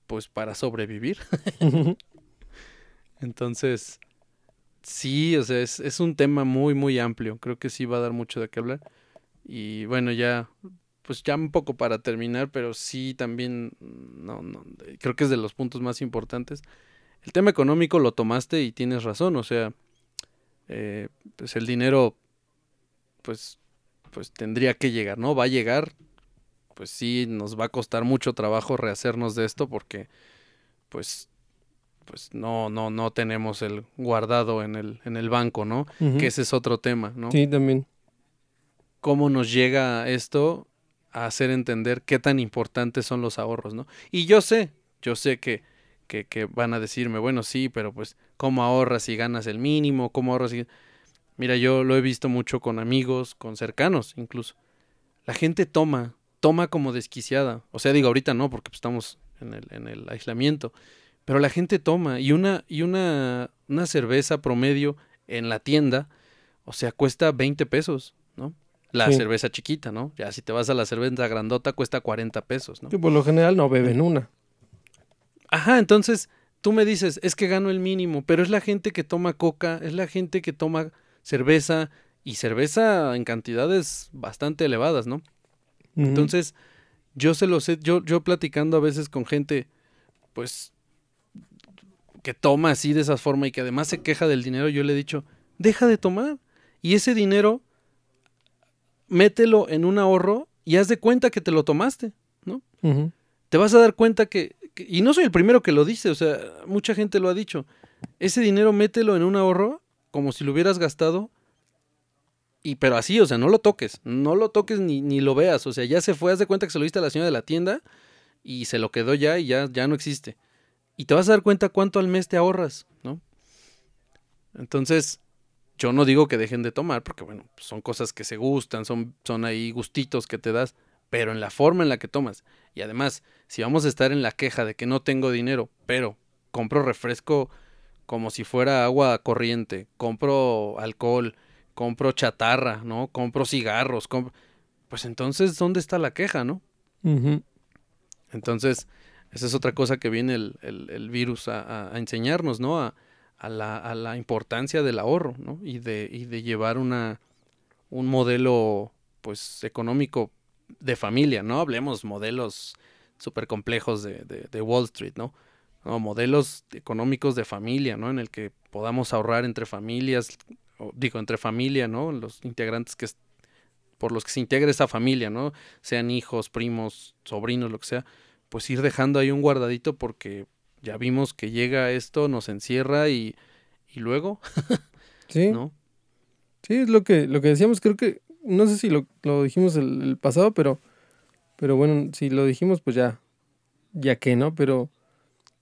pues para sobrevivir. *laughs* Entonces, sí, o sea, es, es, un tema muy, muy amplio. Creo que sí va a dar mucho de qué hablar. Y bueno, ya, pues ya un poco para terminar, pero sí también, no, no, creo que es de los puntos más importantes. El tema económico lo tomaste y tienes razón, o sea, eh, pues el dinero, pues, pues tendría que llegar, ¿no? Va a llegar, pues sí, nos va a costar mucho trabajo rehacernos de esto porque, pues, pues no, no, no tenemos el guardado en el, en el banco, ¿no? Que ese es otro tema, ¿no? Sí, también. ¿Cómo nos llega esto hacer entender qué tan importantes son los ahorros, ¿no? Y yo sé, yo sé que, que, que van a decirme, bueno, sí, pero pues, ¿cómo ahorras si ganas el mínimo? ¿Cómo ahorras si... Mira, yo lo he visto mucho con amigos, con cercanos incluso. La gente toma, toma como desquiciada. O sea, digo, ahorita no, porque pues, estamos en el, en el aislamiento. Pero la gente toma y una, y una, una cerveza promedio en la tienda, o sea, cuesta 20 pesos, ¿no? La cerveza chiquita, ¿no? Ya si te vas a la cerveza grandota cuesta 40 pesos, ¿no? Que por lo general no beben una. Ajá, entonces tú me dices, es que gano el mínimo, pero es la gente que toma coca, es la gente que toma cerveza y cerveza en cantidades bastante elevadas, ¿no? Entonces, yo se lo sé, yo, yo platicando a veces con gente, pues que toma así de esa forma y que además se queja del dinero, yo le he dicho, deja de tomar. Y ese dinero, mételo en un ahorro y haz de cuenta que te lo tomaste, ¿no? Te vas a dar cuenta que, y no soy el primero que lo dice, o sea, mucha gente lo ha dicho, ese dinero mételo en un ahorro como si lo hubieras gastado, y pero así, o sea, no lo toques, no lo toques ni, ni lo veas, o sea, ya se fue, haz de cuenta que se lo diste a la señora de la tienda y se lo quedó ya y ya, ya no existe y te vas a dar cuenta cuánto al mes te ahorras, ¿no? Entonces, yo no digo que dejen de tomar, porque bueno, son cosas que se gustan, son, son ahí gustitos que te das, pero en la forma en la que tomas. Y además, si vamos a estar en la queja de que no tengo dinero, pero compro refresco como si fuera agua corriente, compro alcohol, compro chatarra, ¿no? Compro cigarros, pues entonces, ¿dónde está la queja, no? Entonces, esa es otra cosa que viene el, virus a, enseñarnos, ¿no? A, la, importancia del ahorro, ¿no? Y de, de llevar una, un modelo, pues, económico de familia, ¿no? Hablemos modelos súper complejos de, Wall Street, ¿no? ¿no? Modelos económicos de familia, ¿no? En el que podamos ahorrar entre familias, digo, entre familia, ¿no? Los integrantes que por los que se integre esa familia, ¿no? Sean hijos, primos, sobrinos, lo que sea, pues ir dejando ahí un guardadito porque ya vimos que llega esto, nos encierra y, y luego. *laughs* sí. ¿No? Sí, es lo que, lo que decíamos, creo que, no sé si lo, lo dijimos el, pasado, pero, pero bueno, si lo dijimos, pues ya, ya que, ¿no? Pero,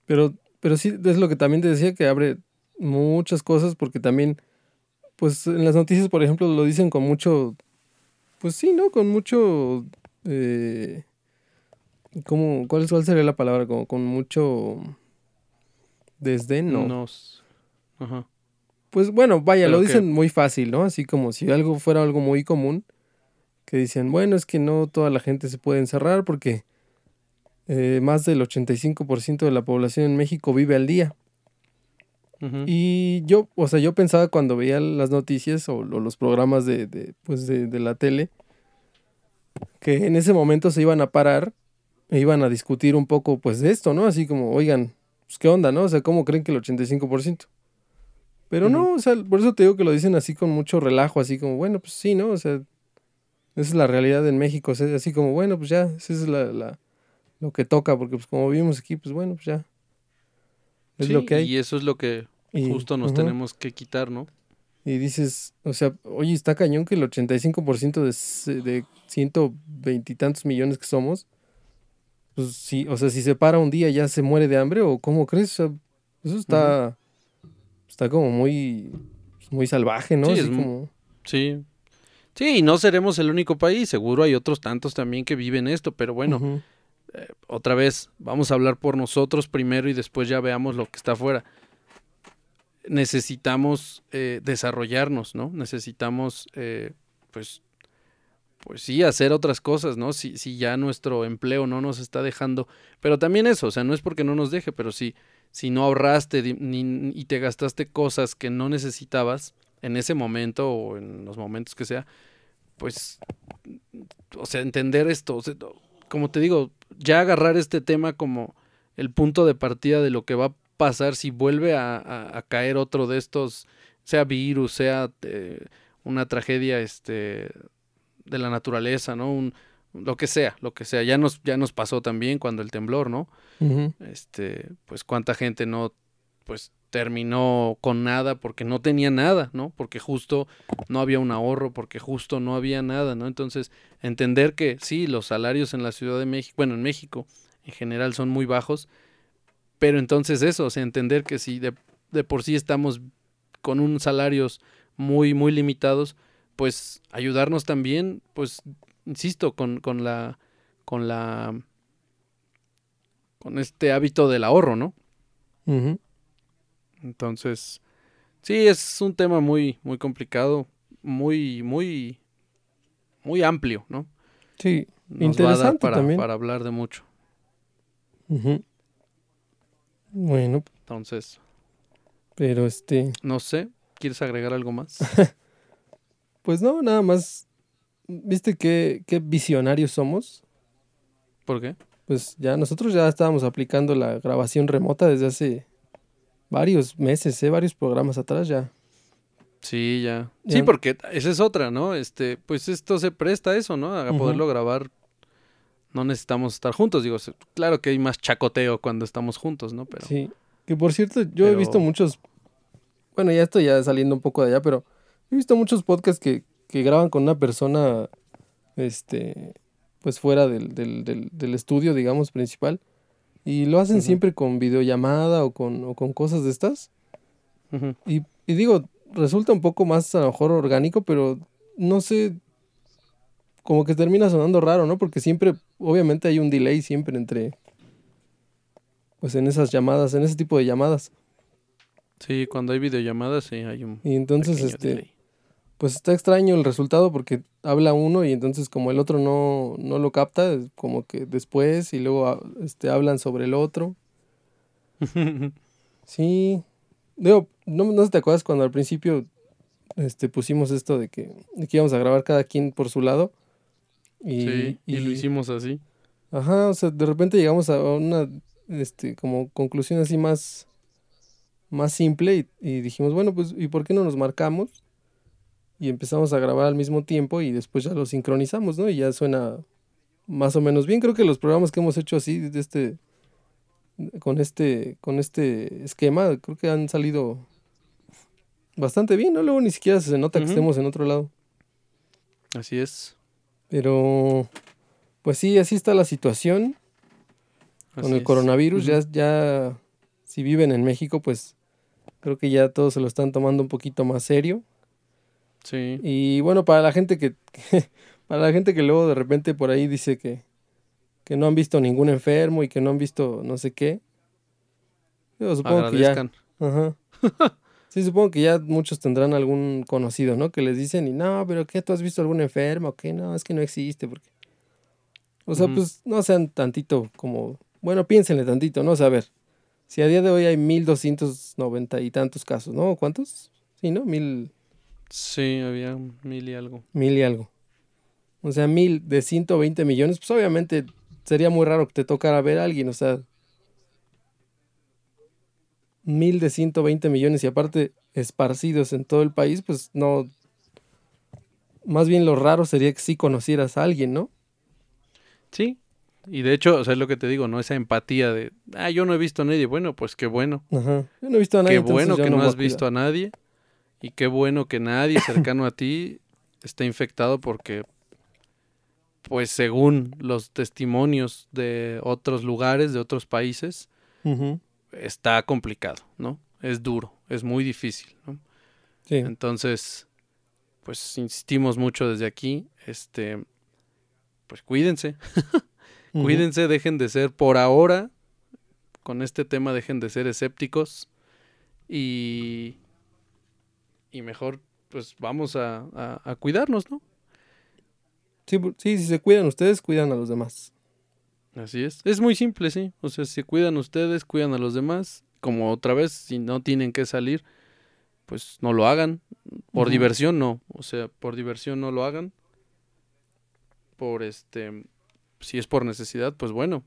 pero, pero sí, es lo que también te decía, que abre muchas cosas porque también, pues en las noticias, por ejemplo, lo dicen con mucho, pues sí, ¿no? Con mucho... Eh, ¿Cómo, cuál, ¿Cuál sería la palabra? Como con mucho desdén, ¿no? Ajá. Pues bueno, vaya, lo dicen muy fácil, ¿no? Así como si algo fuera algo muy común, que dicen, bueno, es que no toda la gente se puede encerrar porque eh, más del 85% de la población en México vive al día. Y yo, o sea, yo pensaba cuando veía las noticias o, los programas de, de, pues de, de la tele, que en ese momento se iban a parar e iban a discutir un poco pues de esto, ¿no? Así como, oigan, pues qué onda, ¿no? O sea, ¿cómo creen que el 85%? Pero no, o sea, por eso te digo que lo dicen así con mucho relajo, así como, bueno, pues sí, ¿no? O sea, esa es la realidad en México, así como, bueno, pues ya, esa es la, la, lo que toca, porque pues como vivimos aquí, pues bueno, pues ya. Es lo que hay. Y eso es lo que justo nos tenemos que quitar, ¿no? Y dices, o sea, oye, está cañón que el 85% de, de ciento veintitantos millones que somos, pues sí, o sea, si se para un día ya se muere de hambre o cómo crees, eso está, está como muy, muy salvaje, ¿no? Sí, como... sí. Sí, y no seremos el único país, seguro hay otros tantos también que viven esto, pero bueno, eh, otra vez, vamos a hablar por nosotros primero y después ya veamos lo que está afuera. Necesitamos eh, desarrollarnos, ¿no? Necesitamos, eh, pues, pues sí, hacer otras cosas, ¿no? Si, si ya nuestro empleo no nos está dejando, pero también eso, o sea, no es porque no nos deje, pero si, si no ahorraste ni, y te gastaste cosas que no necesitabas en ese momento o en los momentos que sea, pues, o sea, entender esto, como te digo, ya agarrar este tema como el punto de partida de lo que va a pasar si vuelve a, caer otro de estos, sea virus, sea eh, una tragedia este, de la naturaleza, ¿no? Un, lo que sea, lo que sea. Ya nos, ya nos pasó también cuando el temblor, ¿no? Este, pues cuánta gente no, pues terminó con nada porque no tenía nada, ¿no? Porque justo no había un ahorro, porque justo no había nada, ¿no? Entonces, entender que sí, los salarios en la Ciudad de México, bueno, en México en general son muy bajos, pero entonces eso, o sea, entender que si de, de por sí estamos con unos salarios muy, muy limitados, pues ayudarnos también, pues, insisto, con, con la, con la, con este hábito del ahorro, ¿no? Entonces, sí, es un tema muy, muy complicado, muy, muy, muy amplio, ¿no? Sí, interesante para, también. para hablar de mucho. Bueno. Entonces. Pero este. No sé, ¿quieres agregar algo más? *laughs* Pues no, nada más. ¿Viste qué, qué visionarios somos? ¿Por qué? Pues ya nosotros ya estábamos aplicando la grabación remota desde hace varios meses, ¿eh? varios programas atrás ya. Sí, ya. Sí, porque esa es otra, ¿no? Este, pues esto se presta a eso, ¿no? A poderlo grabar. No necesitamos estar juntos, digo, claro que hay más chacoteo cuando estamos juntos, ¿no? Pero Sí. Que por cierto, yo he visto muchos bueno, ya estoy ya saliendo un poco de allá, pero He visto muchos podcasts que, que graban con una persona, este, pues fuera del, del, del, estudio, digamos, principal. Y lo hacen siempre con videollamada o con, o con cosas de estas. y, y, digo, resulta un poco más a lo mejor orgánico, pero no sé, como que termina sonando raro, ¿no? Porque siempre, obviamente hay un delay siempre entre, pues en esas llamadas, en ese tipo de llamadas. Sí, cuando hay videollamadas sí hay un. Y entonces, este, pues está extraño el resultado porque habla uno y entonces como el otro no, no lo capta, como que después y luego ah, este, hablan sobre el otro. *laughs* sí. Digo, no, no te acuerdas cuando al principio este, pusimos esto de que, de que íbamos a grabar cada quien por su lado. Y, sí, y, lo hicimos así. Ajá, o sea, de repente llegamos a una este, como conclusión así más, más simple y, y dijimos, bueno, pues, ¿y por qué no nos marcamos? Y empezamos a grabar al mismo tiempo y después ya lo sincronizamos, ¿no? Y ya suena más o menos bien. Creo que los programas que hemos hecho así, de este, con este, con este esquema, creo que han salido bastante bien, ¿no? Luego ni siquiera se nota que estemos en otro lado. Así es. Pero, pues sí, así está la situación con el coronavirus. Ya, ya, si viven en México, pues creo que ya todos se lo están tomando un poquito más serio. Sí. Y bueno, para la gente que, *laughs* para la gente que luego de repente por ahí dice que, que no han visto ningún enfermo y que no han visto no sé qué. Yo supongo que ya. Ajá. *laughs* Sí, supongo que ya muchos tendrán algún conocido, ¿no? Que les dicen, y no, pero ¿qué? ¿Tú has visto algún enfermo? ¿Qué? No, es que no existe, porque. O sea, pues no sean tantito como. Bueno, piénsenle tantito, ¿no? O sea, a ver. Si a día de hoy hay 1290 y tantos casos, ¿no? ¿Cuántos? Sí, ¿no? Mil. Sí, había mil y algo. Mil y algo. O sea, mil de 120 millones, pues obviamente sería muy raro que te tocara ver a alguien, o sea, mil de 120 millones y aparte esparcidos en todo el país, pues no, más bien lo raro sería que sí conocieras a alguien, ¿no? Sí, y de hecho, o sea, es lo que te digo, ¿no? Esa empatía de, ah, yo no he visto a nadie, bueno, pues qué bueno. Ajá, yo no he visto a nadie. Qué bueno que no has visto a nadie. Y qué bueno que nadie cercano a ti esté infectado porque, pues según los testimonios de otros lugares, de otros países, está complicado, ¿no? Es duro, es muy difícil, ¿no? Sí. Entonces, pues insistimos mucho desde aquí, este, pues cuídense, *laughs* cuídense, dejen de ser por ahora, con este tema dejen de ser escépticos y y mejor pues vamos a, a, cuidarnos, ¿no? Sí, sí, si se cuidan ustedes, cuidan a los demás. Así es. Es muy simple, sí. O sea, si cuidan ustedes, cuidan a los demás. Como otra vez, si no tienen que salir, pues no lo hagan. Por diversión no. O sea, por diversión no lo hagan. Por este, si es por necesidad, pues bueno,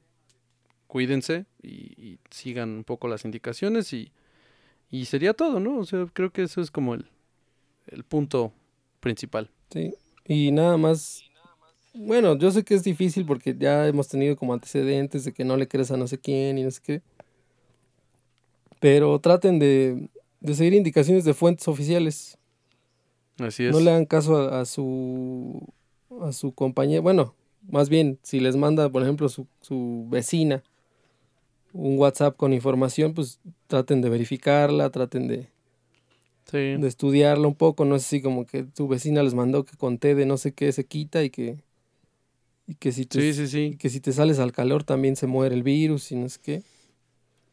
cuídense y, y sigan un poco las indicaciones y, y sería todo, ¿no? O sea, creo que eso es como el, el punto principal. Sí. Y nada más. Bueno, yo sé que es difícil porque ya hemos tenido como antecedentes de que no le crees a no sé quién y no sé qué. Pero traten de, de seguir indicaciones de fuentes oficiales. Así es. No le hagan caso a, a su a su compañía. Bueno, más bien, si les manda, por ejemplo, su, su vecina un WhatsApp con información, pues traten de verificarla, traten de, Sí. de estudiarla un poco. No es así como que tu vecina les mandó que con té de no sé qué se quita y que y que si te, Sí, sí, y sí. que si te sales al calor también se muere el virus y no sé qué.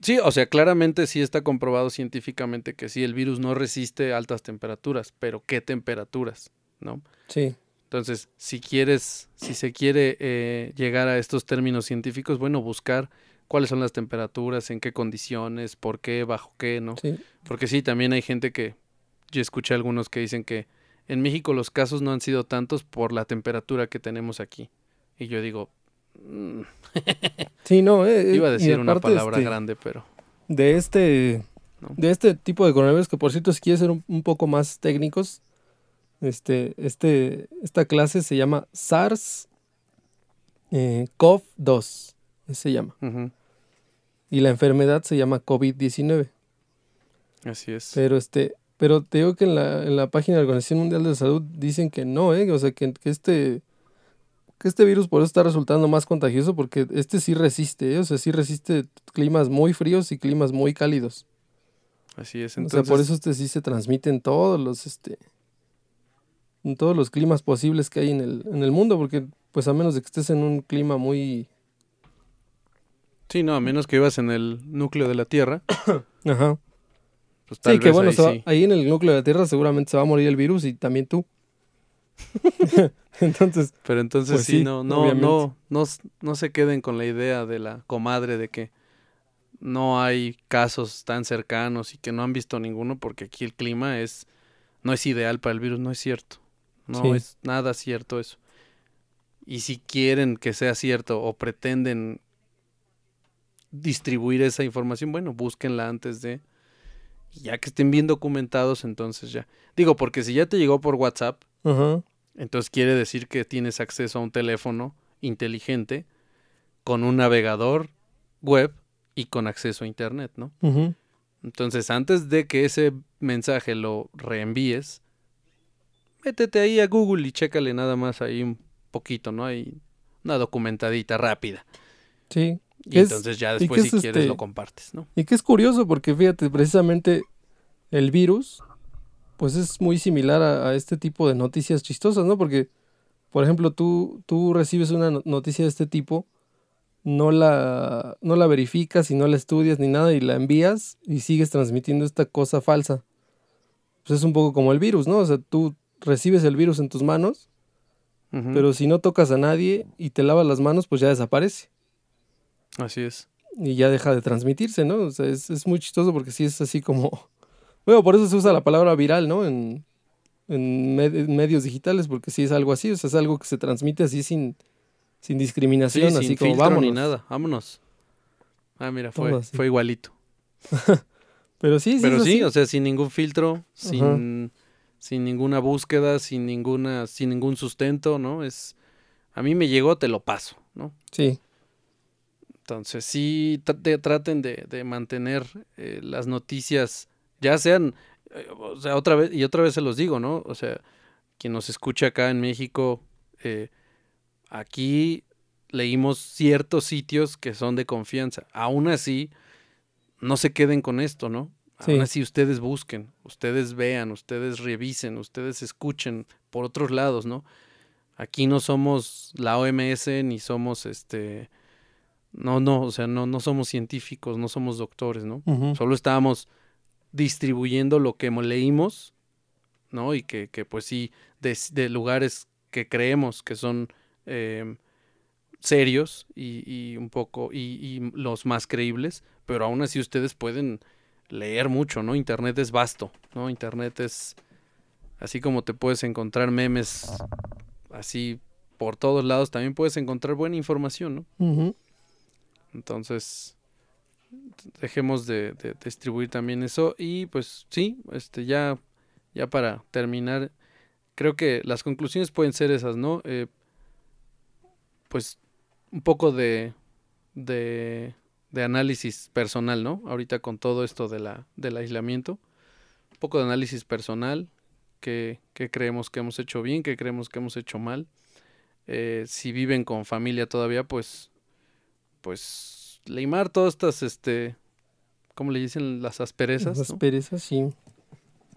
Sí, o sea, claramente sí está comprobado científicamente que sí, el virus no resiste altas temperaturas, pero ¿qué temperaturas? ¿No? Sí, Entonces, si quieres, si se quiere eh, llegar a estos términos científicos, bueno, buscar cuáles son las temperaturas, en qué condiciones, por qué, bajo qué, ¿no? sí. Porque sí, también hay gente que, yo escuché algunos que dicen que en México los casos no han sido tantos por la temperatura que tenemos aquí. Y yo digo, mm, *laughs* Sí, no, eh, iba a decir una aparte, palabra este, grande, pero de este No. de este tipo de coronavirus que por cierto si quieres ser un, un poco más técnicos este este esta clase se llama SARS eh, CoV-2 se llama y la enfermedad se llama COVID-19 así es. pero este pero te digo que en la, en la página de la Organización Mundial de la Salud dicen que no eh o sea que, que este que este virus por eso está resultando más contagioso porque este sí resiste, ¿eh? o sea, sí resiste climas muy fríos y climas muy cálidos. Así es. o sea, Entonces, por eso este sí se transmite en todos los, este, en todos los climas posibles que hay en el, en el mundo, porque pues a menos de que estés en un clima muy, sí, no, a menos que vivas en el núcleo de la Tierra, *coughs* ajá, pues tal sí, que bueno, ahí se va- sí. ahí en el núcleo de la Tierra seguramente se va a morir el virus y también tú. *laughs* Entonces, Pero entonces Pues sí, sí, no, no, no, no, no se queden con la idea de la comadre de que no hay casos tan cercanos y que no han visto ninguno porque aquí el clima es no es ideal para el virus, no es cierto. No Sí. es nada cierto eso. Y si quieren que sea cierto o pretenden distribuir esa información, bueno, búsquenla antes de y ya que estén bien documentados, entonces ya. Digo, porque si ya te llegó por WhatsApp, entonces quiere decir que tienes acceso a un teléfono inteligente con un navegador web y con acceso a internet, ¿no? Entonces, antes de que ese mensaje lo reenvíes, métete ahí a Google y chécale nada más ahí un poquito, ¿no? Hay una documentadita rápida. sí. Y Es- entonces ya después, si es, quieres, este, lo compartes, ¿no? Y que es curioso porque fíjate, precisamente el virus, pues es muy similar a, a este tipo de noticias chistosas, ¿no? Porque, por ejemplo, tú, tú recibes una no- noticia de este tipo, no la, no la verificas y no la estudias ni nada y la envías y sigues transmitiendo esta cosa falsa. Pues es un poco como el virus, ¿no? O sea, tú recibes el virus en tus manos, pero si no tocas a nadie y te lavas las manos, pues ya desaparece. Así es. y ya deja de transmitirse, ¿no? O sea, es, es muy chistoso porque sí es así como... *laughs* Bueno, por eso se usa la palabra viral, ¿no? En, en med- en medios digitales, porque sí es algo así, o sea, es algo que se transmite así sin, sin Sí, discriminación, sin así como filtro vámonos. ni nada, vámonos. Ah, mira, fue, fue igualito. *laughs* Pero sí, sí, Pero sí, así. o sea, sin ningún filtro, sin, sin ninguna búsqueda, sin ninguna, sin ningún sustento, ¿no? Es, a mí me llegó, te lo paso, ¿no? Sí, Entonces sí, trate- traten de, de mantener eh, las noticias, ya sean, eh, o sea, otra vez, y otra vez se los digo, ¿no? O sea, quien nos escucha acá en México, eh, aquí leímos ciertos sitios que son de confianza. Aún así, no se queden con esto, ¿no? Aún Sí. así, ustedes busquen, ustedes vean, ustedes revisen, ustedes escuchen por otros lados, ¿no? Aquí no somos la OMS ni somos este no, no, o sea, no, no somos científicos, no somos doctores, ¿no? Solo estábamos distribuyendo lo que mo- leímos, ¿no? Y que, que pues sí, de, lugares que creemos que son em, serios y, y, un poco y, y, los más creíbles, pero aún así ustedes pueden leer mucho, ¿no? Internet es vasto, ¿no? Internet es así como te puedes encontrar memes así por todos lados, también puedes encontrar buena información, ¿no? Entonces, dejemos de, distribuir también eso y pues sí, este ya ya para terminar, creo que las conclusiones pueden ser esas, ¿no? Eh, pues un poco de, de, de, análisis personal, ¿no? Ahorita con todo esto de la, del aislamiento, un poco de análisis personal, que, que creemos que hemos hecho bien, que creemos que hemos hecho mal. Eh, si viven con familia todavía, pues, pues, limar todas estas, este, ¿cómo le dicen? Las asperezas. Las asperezas, sí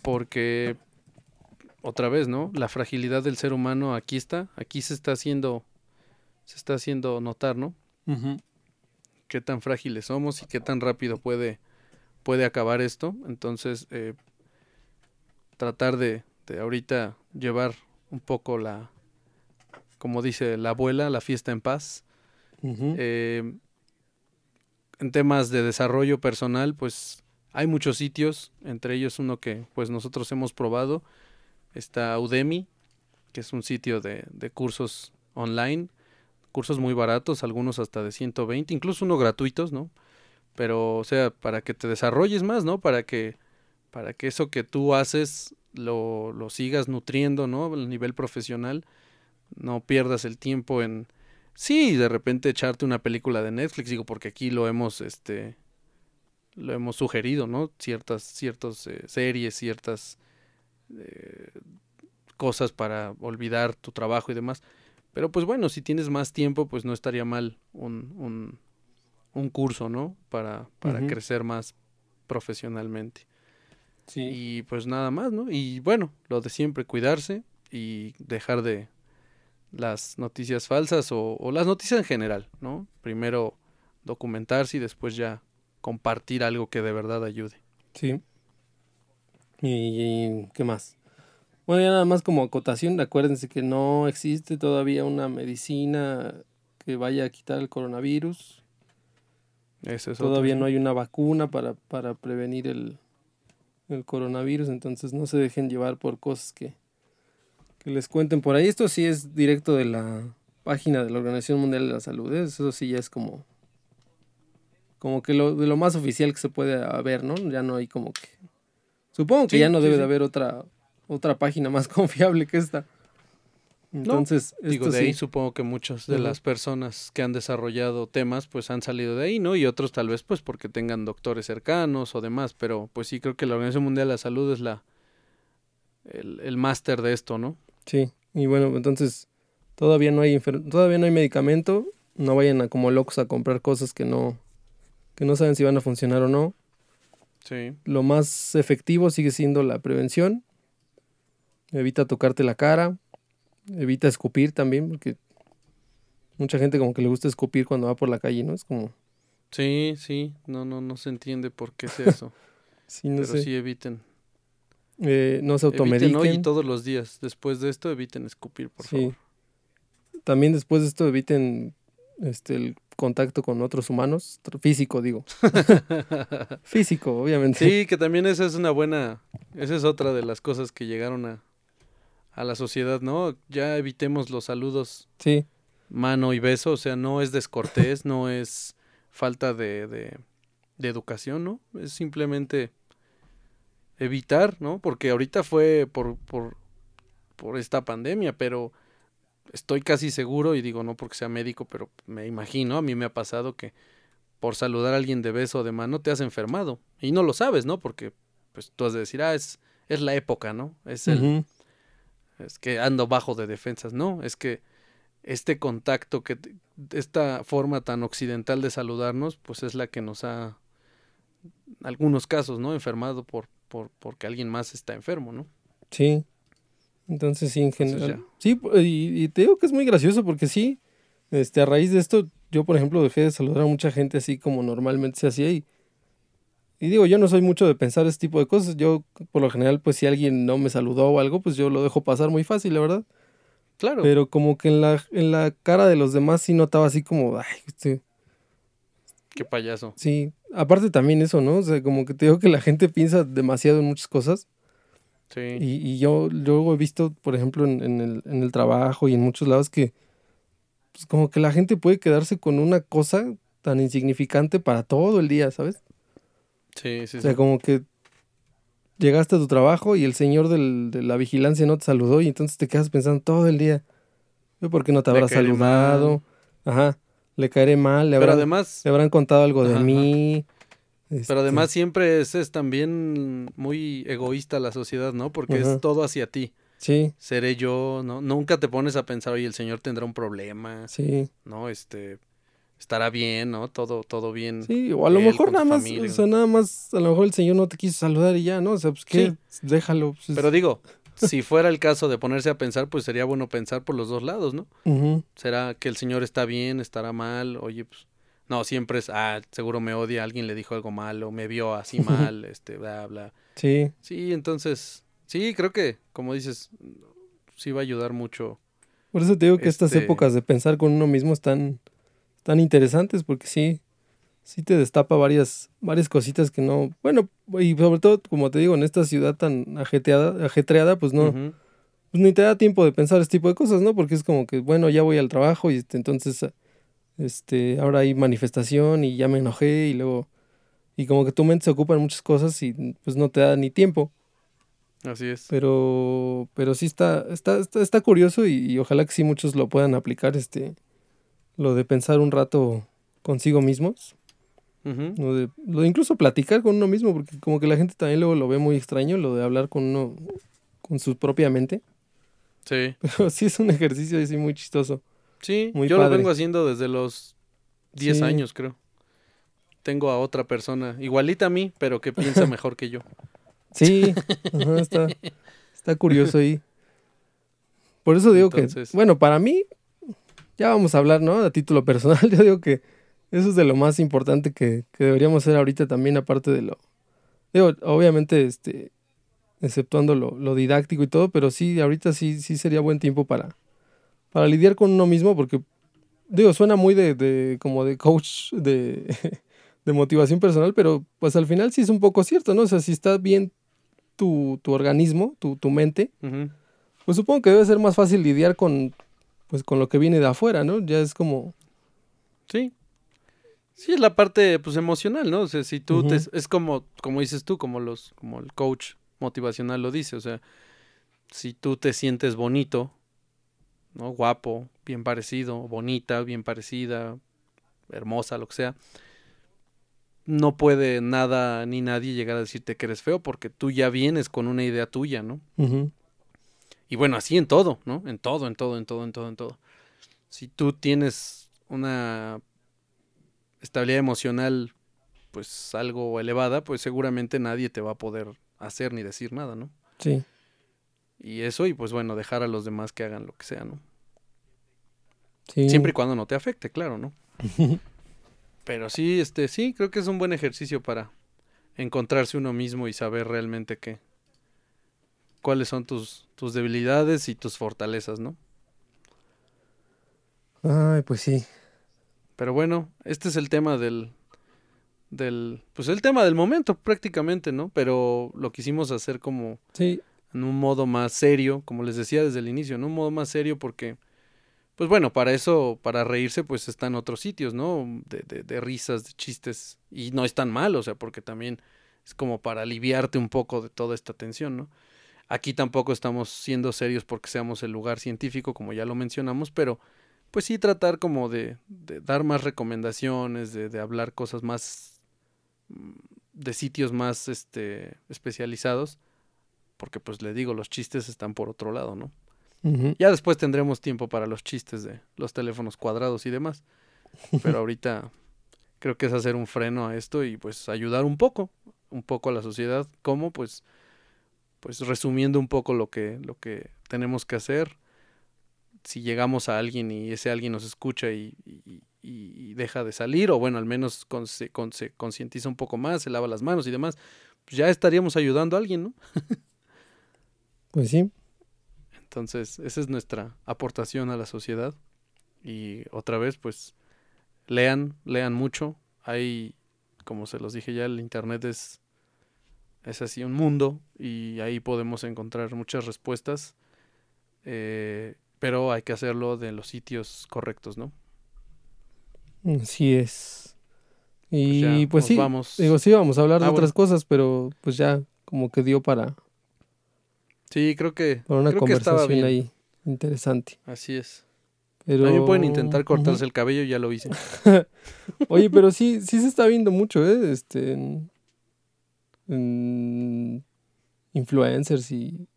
porque otra vez, ¿no? La fragilidad del ser humano aquí está, aquí se está haciendo, se está haciendo notar, ¿no? Qué tan frágiles somos y qué tan rápido puede, puede acabar esto. Entonces, eh, tratar de, de, ahorita llevar un poco la, como dice la abuela, la fiesta en paz. Eh, en temas de desarrollo personal, pues hay muchos sitios, entre ellos uno que pues nosotros hemos probado, está Udemy, que es un sitio de, de cursos online, cursos muy baratos, algunos hasta de 120, incluso uno gratuitos, ¿no? Pero, o sea, para que te desarrolles más, ¿no? Para que, para que eso que tú haces lo, lo sigas nutriendo, ¿no? A nivel profesional, no pierdas el tiempo en, sí, de repente echarte una película de Netflix, digo, porque aquí lo hemos, este, lo hemos sugerido, ¿no? Ciertas, ciertas eh, series, ciertas eh, cosas para olvidar tu trabajo y demás. Pero pues bueno, si tienes más tiempo, pues no estaría mal un, un, un curso, ¿no? Para, para uh -huh. crecer más profesionalmente. Sí. Y pues nada más, ¿no? Y bueno, lo de siempre, cuidarse y dejar de las noticias falsas o, o las noticias en general, ¿no? Primero documentarse y después ya compartir algo que de verdad ayude. Sí. ¿Y, qué más? Bueno, ya nada más como acotación, acuérdense que no existe todavía una medicina que vaya a quitar el coronavirus. Ese es todavía otro. no hay una vacuna para, para prevenir el, el, coronavirus, entonces no se dejen llevar por cosas que, que les cuenten por ahí. Esto sí es directo de la página de la Organización Mundial de la Salud, ¿eh? eso sí ya es como como que lo, de lo más oficial que se puede haber, ¿no? Ya no hay como que... Supongo que sí, ya no debe sí. de haber otra, otra página más *laughs* confiable que esta. Entonces, no, digo, de ahí supongo que muchas de uh -huh. las personas que han desarrollado temas pues han salido de ahí, ¿no? Y otros tal vez pues porque tengan doctores cercanos o demás, pero pues sí creo que la Organización Mundial de la Salud es la el, el máster de esto, ¿no? Sí, y bueno, entonces todavía no hay todavía no hay medicamento, no vayan a como locos a comprar cosas que no que no saben si van a funcionar o no. Sí. Lo más efectivo sigue siendo la prevención. Evita tocarte la cara. Evita escupir también, porque mucha gente como que le gusta escupir cuando va por la calle, ¿no? Es como... Sí, sí, no, no, no se entiende por qué es eso. *laughs* sí, no Pero sé. sí eviten. Eh, no se automediquen. Eviten hoy y todos los días. Después de esto, eviten escupir, por sí. favor. También después de esto, eviten este, el contacto con otros humanos, físico digo. *laughs* físico, obviamente. Sí, que también esa es una buena, esa es otra de las cosas que llegaron a, a la sociedad, ¿no? Ya evitemos los saludos sí. mano y beso, o sea, no es descortés, no es falta de, de, de educación, ¿no? Es simplemente evitar, ¿no? Porque ahorita fue por, por, por esta pandemia, pero estoy casi seguro, y digo no porque sea médico, pero me imagino, a mí me ha pasado que por saludar a alguien de beso o de mano te has enfermado. Y no lo sabes, ¿no? Porque pues tú has de decir, ah, es, es la época, ¿no? Es el... Uh -huh. Es que ando bajo de defensas. No, es que este contacto, que esta forma tan occidental de saludarnos, pues es la que nos ha, en algunos casos, ¿no? Enfermado por, por, porque alguien más está enfermo, ¿no? Sí. Entonces sí, en general. Sí, y, y, te digo que es muy gracioso porque sí, este, a raíz de esto, yo por ejemplo dejé de saludar a mucha gente así como normalmente se hacía y, y digo, yo no soy mucho de pensar ese tipo de cosas. Yo por lo general, pues si alguien no me saludó o algo, pues yo lo dejo pasar muy fácil, la verdad. Claro. Pero como que en la, en la cara de los demás sí notaba así como, ay, este, Qué payaso. sí. Aparte también eso, ¿no? O sea, como que te digo que la gente piensa demasiado en muchas cosas. Sí. Y, y yo luego he visto, por ejemplo, en, en el, en el trabajo y en muchos lados que pues como que la gente puede quedarse con una cosa tan insignificante para todo el día, ¿sabes? Sí, sí, O sea, sí. como que llegaste a tu trabajo y el señor del- de la vigilancia no te saludó y entonces te quedas pensando todo el día, "Yo, ¿por qué no te habrá saludado? Ajá, le caeré mal, le Pero habrán, además, le habrán contado algo de Ajá, ajá. mí. pero este, además siempre es, es también muy egoísta la sociedad, ¿no? Porque Ajá. es todo hacia ti. Sí, Seré yo, ¿no? Nunca te pones a pensar, oye, el señor tendrá un problema, sí, ¿no? Este, estará bien, ¿no? Todo, todo bien. sí, o a lo él mejor nada más, familia. o sea, nada más, a lo mejor el señor no te quiso saludar y ya, ¿no? O sea, pues qué, déjalo. pues, Pero digo, *laughs* si fuera el caso de ponerse a pensar, pues sería bueno pensar por los dos lados, ¿no? ¿Será que el señor está bien, estará mal? Oye, pues no, siempre es, ah, seguro me odia, alguien le dijo algo malo, me vio así mal, este, bla, bla. Sí, Sí, entonces, sí, creo que, como dices, sí va a ayudar mucho. por eso te digo que estas Este- épocas de pensar con uno mismo están, están interesantes porque sí, sí te destapa varias, varias cositas que no, bueno, y sobre todo, como te digo, en esta ciudad tan ajetreada, ajetreada pues no, pues ni te da tiempo de pensar este tipo de cosas, ¿no? Porque es como que, bueno, ya voy al trabajo y este, entonces, este, ahora hay manifestación y ya me enojé y luego, y como que tu mente se ocupa en muchas cosas y pues no te da ni tiempo. Así es. Pero, pero sí está, está, está, está curioso y, y ojalá que sí muchos lo puedan aplicar, este, lo de pensar un rato consigo mismos, Lo de, lo de incluso platicar con uno mismo, porque como que la gente también luego lo ve muy extraño, lo de hablar con uno, con su propia mente, Sí, *laughs* pero sí es un ejercicio así muy chistoso. sí, Muy yo lo padre. vengo haciendo desde los 10 Sí. años, creo. Tengo a otra persona, igualita a mí, pero que piensa *laughs* mejor que yo. Sí, *laughs* ajá, está, está curioso ahí. Por eso digo Entonces- que, bueno, para mí, ya vamos a hablar, ¿no? A título personal, yo digo que eso es de lo más importante que, que deberíamos hacer ahorita también, aparte de lo, digo, obviamente, este, exceptuando lo, lo didáctico y todo, pero sí, ahorita sí, sí sería buen tiempo para, para lidiar con uno mismo, porque, digo, suena muy de, de como de coach de, *laughs* de motivación personal, pero pues al final sí es un poco cierto, ¿no? O sea, si está bien tu, tu organismo, tu, tu mente, pues supongo que debe ser más fácil lidiar con, pues, con lo que viene de afuera, ¿no? Ya es como, Sí. Sí, es la parte pues emocional, ¿no? O sea, si tú te es como como dices tú, como los como el coach motivacional lo dice, o sea, si tú te sientes bonito, ¿no? Guapo, bien parecido, bonita, bien parecida, hermosa, lo que sea, no puede nada ni nadie llegar a decirte que eres feo porque tú ya vienes con una idea tuya, ¿no? Y bueno, así en todo, ¿no? En todo, en todo, en todo, en todo, en todo. Si tú tienes una estabilidad emocional, pues algo elevada, pues seguramente nadie te va a poder hacer ni decir nada, ¿no? sí, Y eso, y pues bueno, dejar a los demás que hagan lo que sea, ¿no? sí. Siempre y cuando no te afecte, claro, ¿no? *laughs* Pero sí, este, sí, creo que es un buen ejercicio para encontrarse uno mismo y saber realmente qué, cuáles son tus, tus debilidades y tus fortalezas, ¿no? Ay, pues sí. Pero bueno, este es el tema del, del, pues el tema del momento prácticamente, ¿no? Pero lo quisimos hacer como Sí, en un modo más serio, como les decía desde el inicio, en un modo más serio porque, pues bueno, para eso, para reírse, pues están otros sitios, ¿no? De, de, de risas, de chistes, y no es tan mal, o sea, porque también es como para aliviarte un poco de toda esta tensión, ¿no? Aquí tampoco estamos siendo serios porque seamos el lugar científico, como ya lo mencionamos, pero pues sí tratar como de, de dar más recomendaciones, de, de hablar cosas más mm, de sitios más este especializados, porque pues le digo, los chistes están por otro lado, ¿no? Ya después tendremos tiempo para los chistes de los teléfonos cuadrados y demás. Pero ahorita *laughs* creo que es hacer un freno a esto y pues ayudar un poco, un poco a la sociedad. ¿Cómo? Pues, pues resumiendo un poco lo que, lo que tenemos que hacer. Si llegamos a alguien y ese alguien nos escucha y, y- deja de salir, o bueno, al menos con- se, con- se concientiza un poco más, se lava las manos y demás, pues ya estaríamos ayudando a alguien, ¿no? *laughs* pues sí. Entonces, esa es nuestra aportación a la sociedad. Y otra vez, pues, lean, lean mucho. Hay, como se los dije ya, el Internet es, es así un mundo y ahí podemos encontrar muchas respuestas. Eh, pero hay que hacerlo de los sitios correctos, ¿no? Así es. Y pues, sí, vamos. digo, sí, vamos a hablar de ah, otras cosas, pero pues ya como que dio para... Sí, creo que... Para una conversación ahí interesante. Así es. Pero... También pueden intentar cortarse el cabello, ya lo hice. *laughs* Oye, pero sí, sí se está viendo mucho, ¿eh? Este, en, influencers y,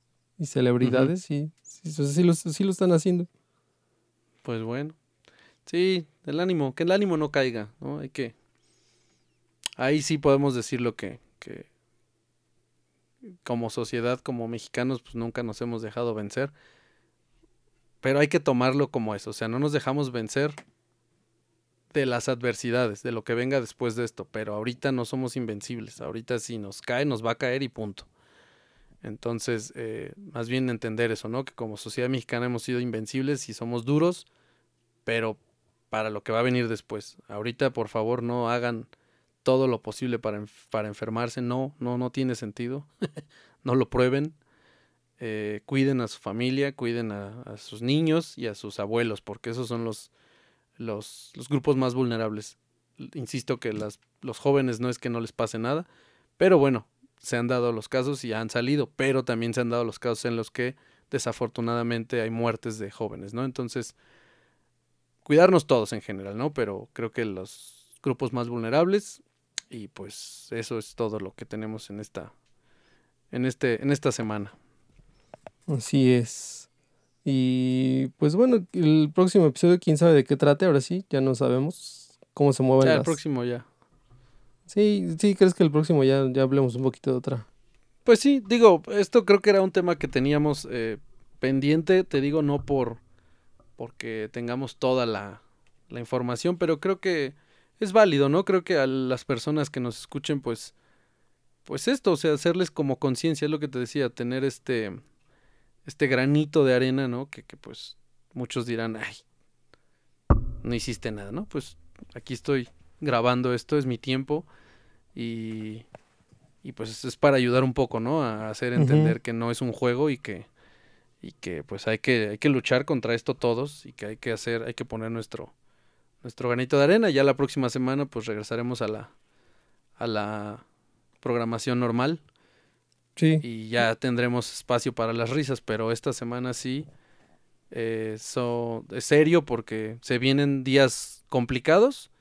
celebridades, sí, sí, sí, lo, lo están haciendo. Pues bueno. Sí, el ánimo, que el ánimo no caiga, ¿no? Hay que... Ahí sí podemos decir lo que, que como sociedad, como mexicanos, pues nunca nos hemos dejado vencer. Pero hay que tomarlo como eso, o sea, no nos dejamos vencer de las adversidades, de lo que venga después de esto, pero ahorita no somos invencibles, ahorita si nos cae, nos va a caer y punto. Entonces, eh, más bien entender eso, ¿no? Que como sociedad mexicana hemos sido invencibles y somos duros, pero para lo que va a venir después. Ahorita, por favor, no hagan todo lo posible para, para enfermarse, no, no, no tiene sentido, *laughs* no lo prueben. Eh, cuiden a su familia, cuiden a, sus niños y a sus abuelos, porque esos son los, los, grupos más vulnerables. Insisto que los jóvenes no es que no les pase nada, pero bueno, se han dado los casos y han salido, pero también se han dado los casos en los que desafortunadamente hay muertes de jóvenes, ¿no? Entonces, cuidarnos todos en general, ¿no? Pero creo que los grupos más vulnerables y pues eso es todo lo que tenemos en esta en este en esta semana. Así es. Y pues bueno, el próximo episodio, quién sabe de qué trate, ahora sí, ya no sabemos cómo se mueven ya, el próximo ya. Sí, sí, ¿crees que el próximo ya, ya hablemos un poquito de otra? Pues sí, digo, esto creo que era un tema que teníamos eh, pendiente, te digo, no por porque tengamos toda la, la información, pero creo que es válido, ¿no? Creo que a las personas que nos escuchen, pues, pues esto, o sea, hacerles como conciencia, es lo que te decía, tener este, este granito de arena, ¿no? Que, que pues muchos dirán, ay, no hiciste nada, ¿no? Pues aquí estoy grabando esto, es mi tiempo y, y pues es para ayudar un poco, ¿no? A hacer entender que no es un juego y que, y que pues hay que, hay que luchar contra esto todos y que hay que hacer, hay que poner nuestro, nuestro granito de arena. Ya la próxima semana pues regresaremos a la, a la programación normal. Y ya tendremos espacio para las risas, pero esta semana sí eh, es serio porque se vienen días complicados,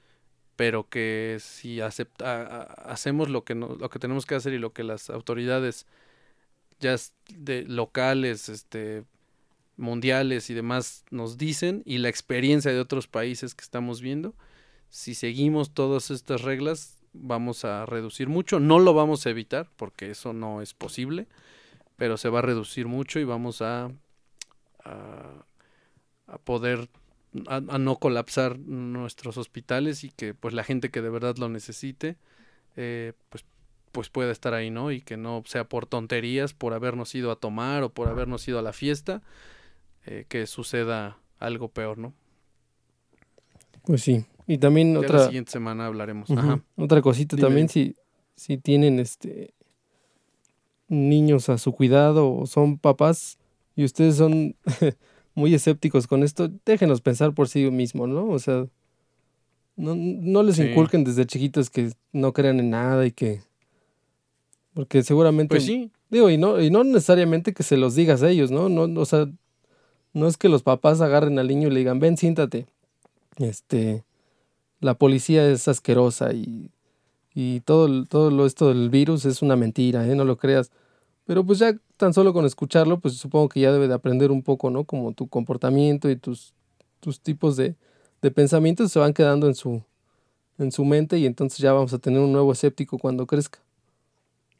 pero que si acepta, hacemos lo que, no, lo que tenemos que hacer y lo que las autoridades ya de locales, este, mundiales y demás nos dicen y la experiencia de otros países que estamos viendo, si seguimos todas estas reglas, vamos a reducir mucho. No lo vamos a evitar porque eso no es posible, pero se va a reducir mucho y vamos a, a, poder a, no colapsar nuestros hospitales y que pues la gente que de verdad lo necesite eh, pues pues pueda estar ahí, ¿no? Y que no sea por tonterías, por habernos ido a tomar o por habernos ido a la fiesta, eh, que suceda algo peor, ¿no? Pues sí, y también otra. La siguiente semana hablaremos. Otra cosita también, si, si tienen este niños a su cuidado o son papás y ustedes son *laughs* muy escépticos con esto, déjenos pensar por sí mismos, ¿no? O sea, no, no les inculquen desde chiquitos que no crean en nada y que. Porque seguramente. Pues sí. Digo, y no, y no necesariamente que se los digas a ellos, ¿no? no o sea, no es que los papás agarren al niño y le digan, ven, siéntate. Este la policía es asquerosa y, y todo, todo lo, esto del virus es una mentira, ¿eh? no lo creas. Pero pues ya tan solo con escucharlo, pues supongo que ya debe de aprender un poco, ¿no? Como tu comportamiento y tus, tus tipos de, de pensamientos se van quedando en su, en su mente y entonces ya vamos a tener un nuevo escéptico cuando crezca.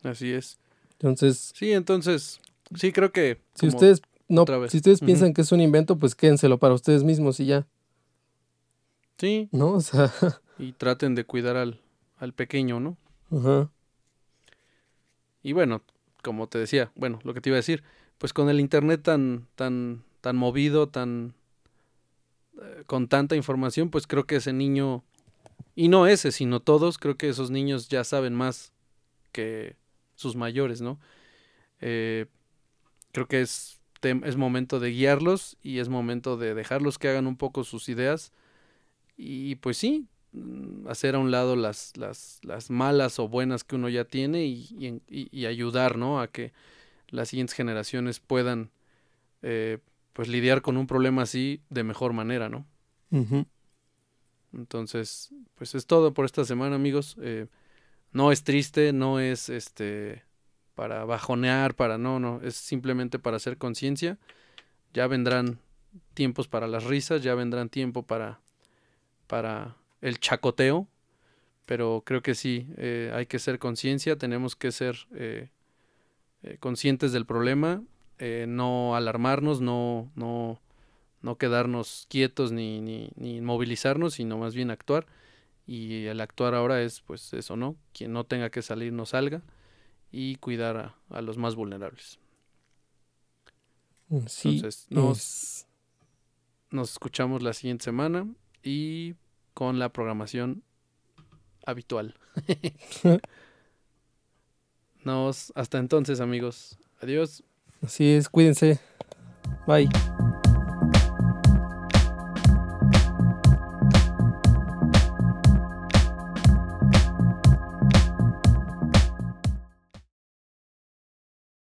Así es. Entonces. Sí, entonces, sí creo que. Si ustedes no, si ustedes piensan que es un invento, pues quédenselo para ustedes mismos y ya. Sí. ¿No? O sea. *laughs* Y traten de cuidar al, al pequeño, ¿no? Ajá. Y bueno, como te decía, bueno, lo que te iba a decir, pues con el internet tan, tan, tan movido, tan eh, con tanta información, pues creo que ese niño, y no ese, sino todos, creo que esos niños ya saben más que sus mayores, ¿no? Eh, creo que es, es momento de guiarlos y es momento de dejarlos que hagan un poco sus ideas y pues sí, hacer a un lado las, las, las malas o buenas que uno ya tiene y, y, ayudar, ¿no? A que las siguientes generaciones puedan eh, pues lidiar con un problema así de mejor manera, ¿no? Entonces, pues es todo por esta semana, amigos. Eh, no es triste, no es este para bajonear, para no, no, es simplemente para hacer conciencia. Ya vendrán tiempos para las risas, ya vendrán tiempo para para el chacoteo, pero creo que sí, eh, hay que ser conciencia, tenemos que ser eh, eh, conscientes del problema, no alarmarnos, no, no, no quedarnos quietos ni, ni, ni movilizarnos, sino más bien actuar. Y el actuar ahora es pues eso, ¿no? Quien no tenga que salir no salga y cuidar a, los más vulnerables. Sí, Entonces, nos, nos escuchamos la siguiente semana y con la programación habitual. *laughs* Nos, hasta entonces amigos. Adiós. Así es, cuídense. Bye.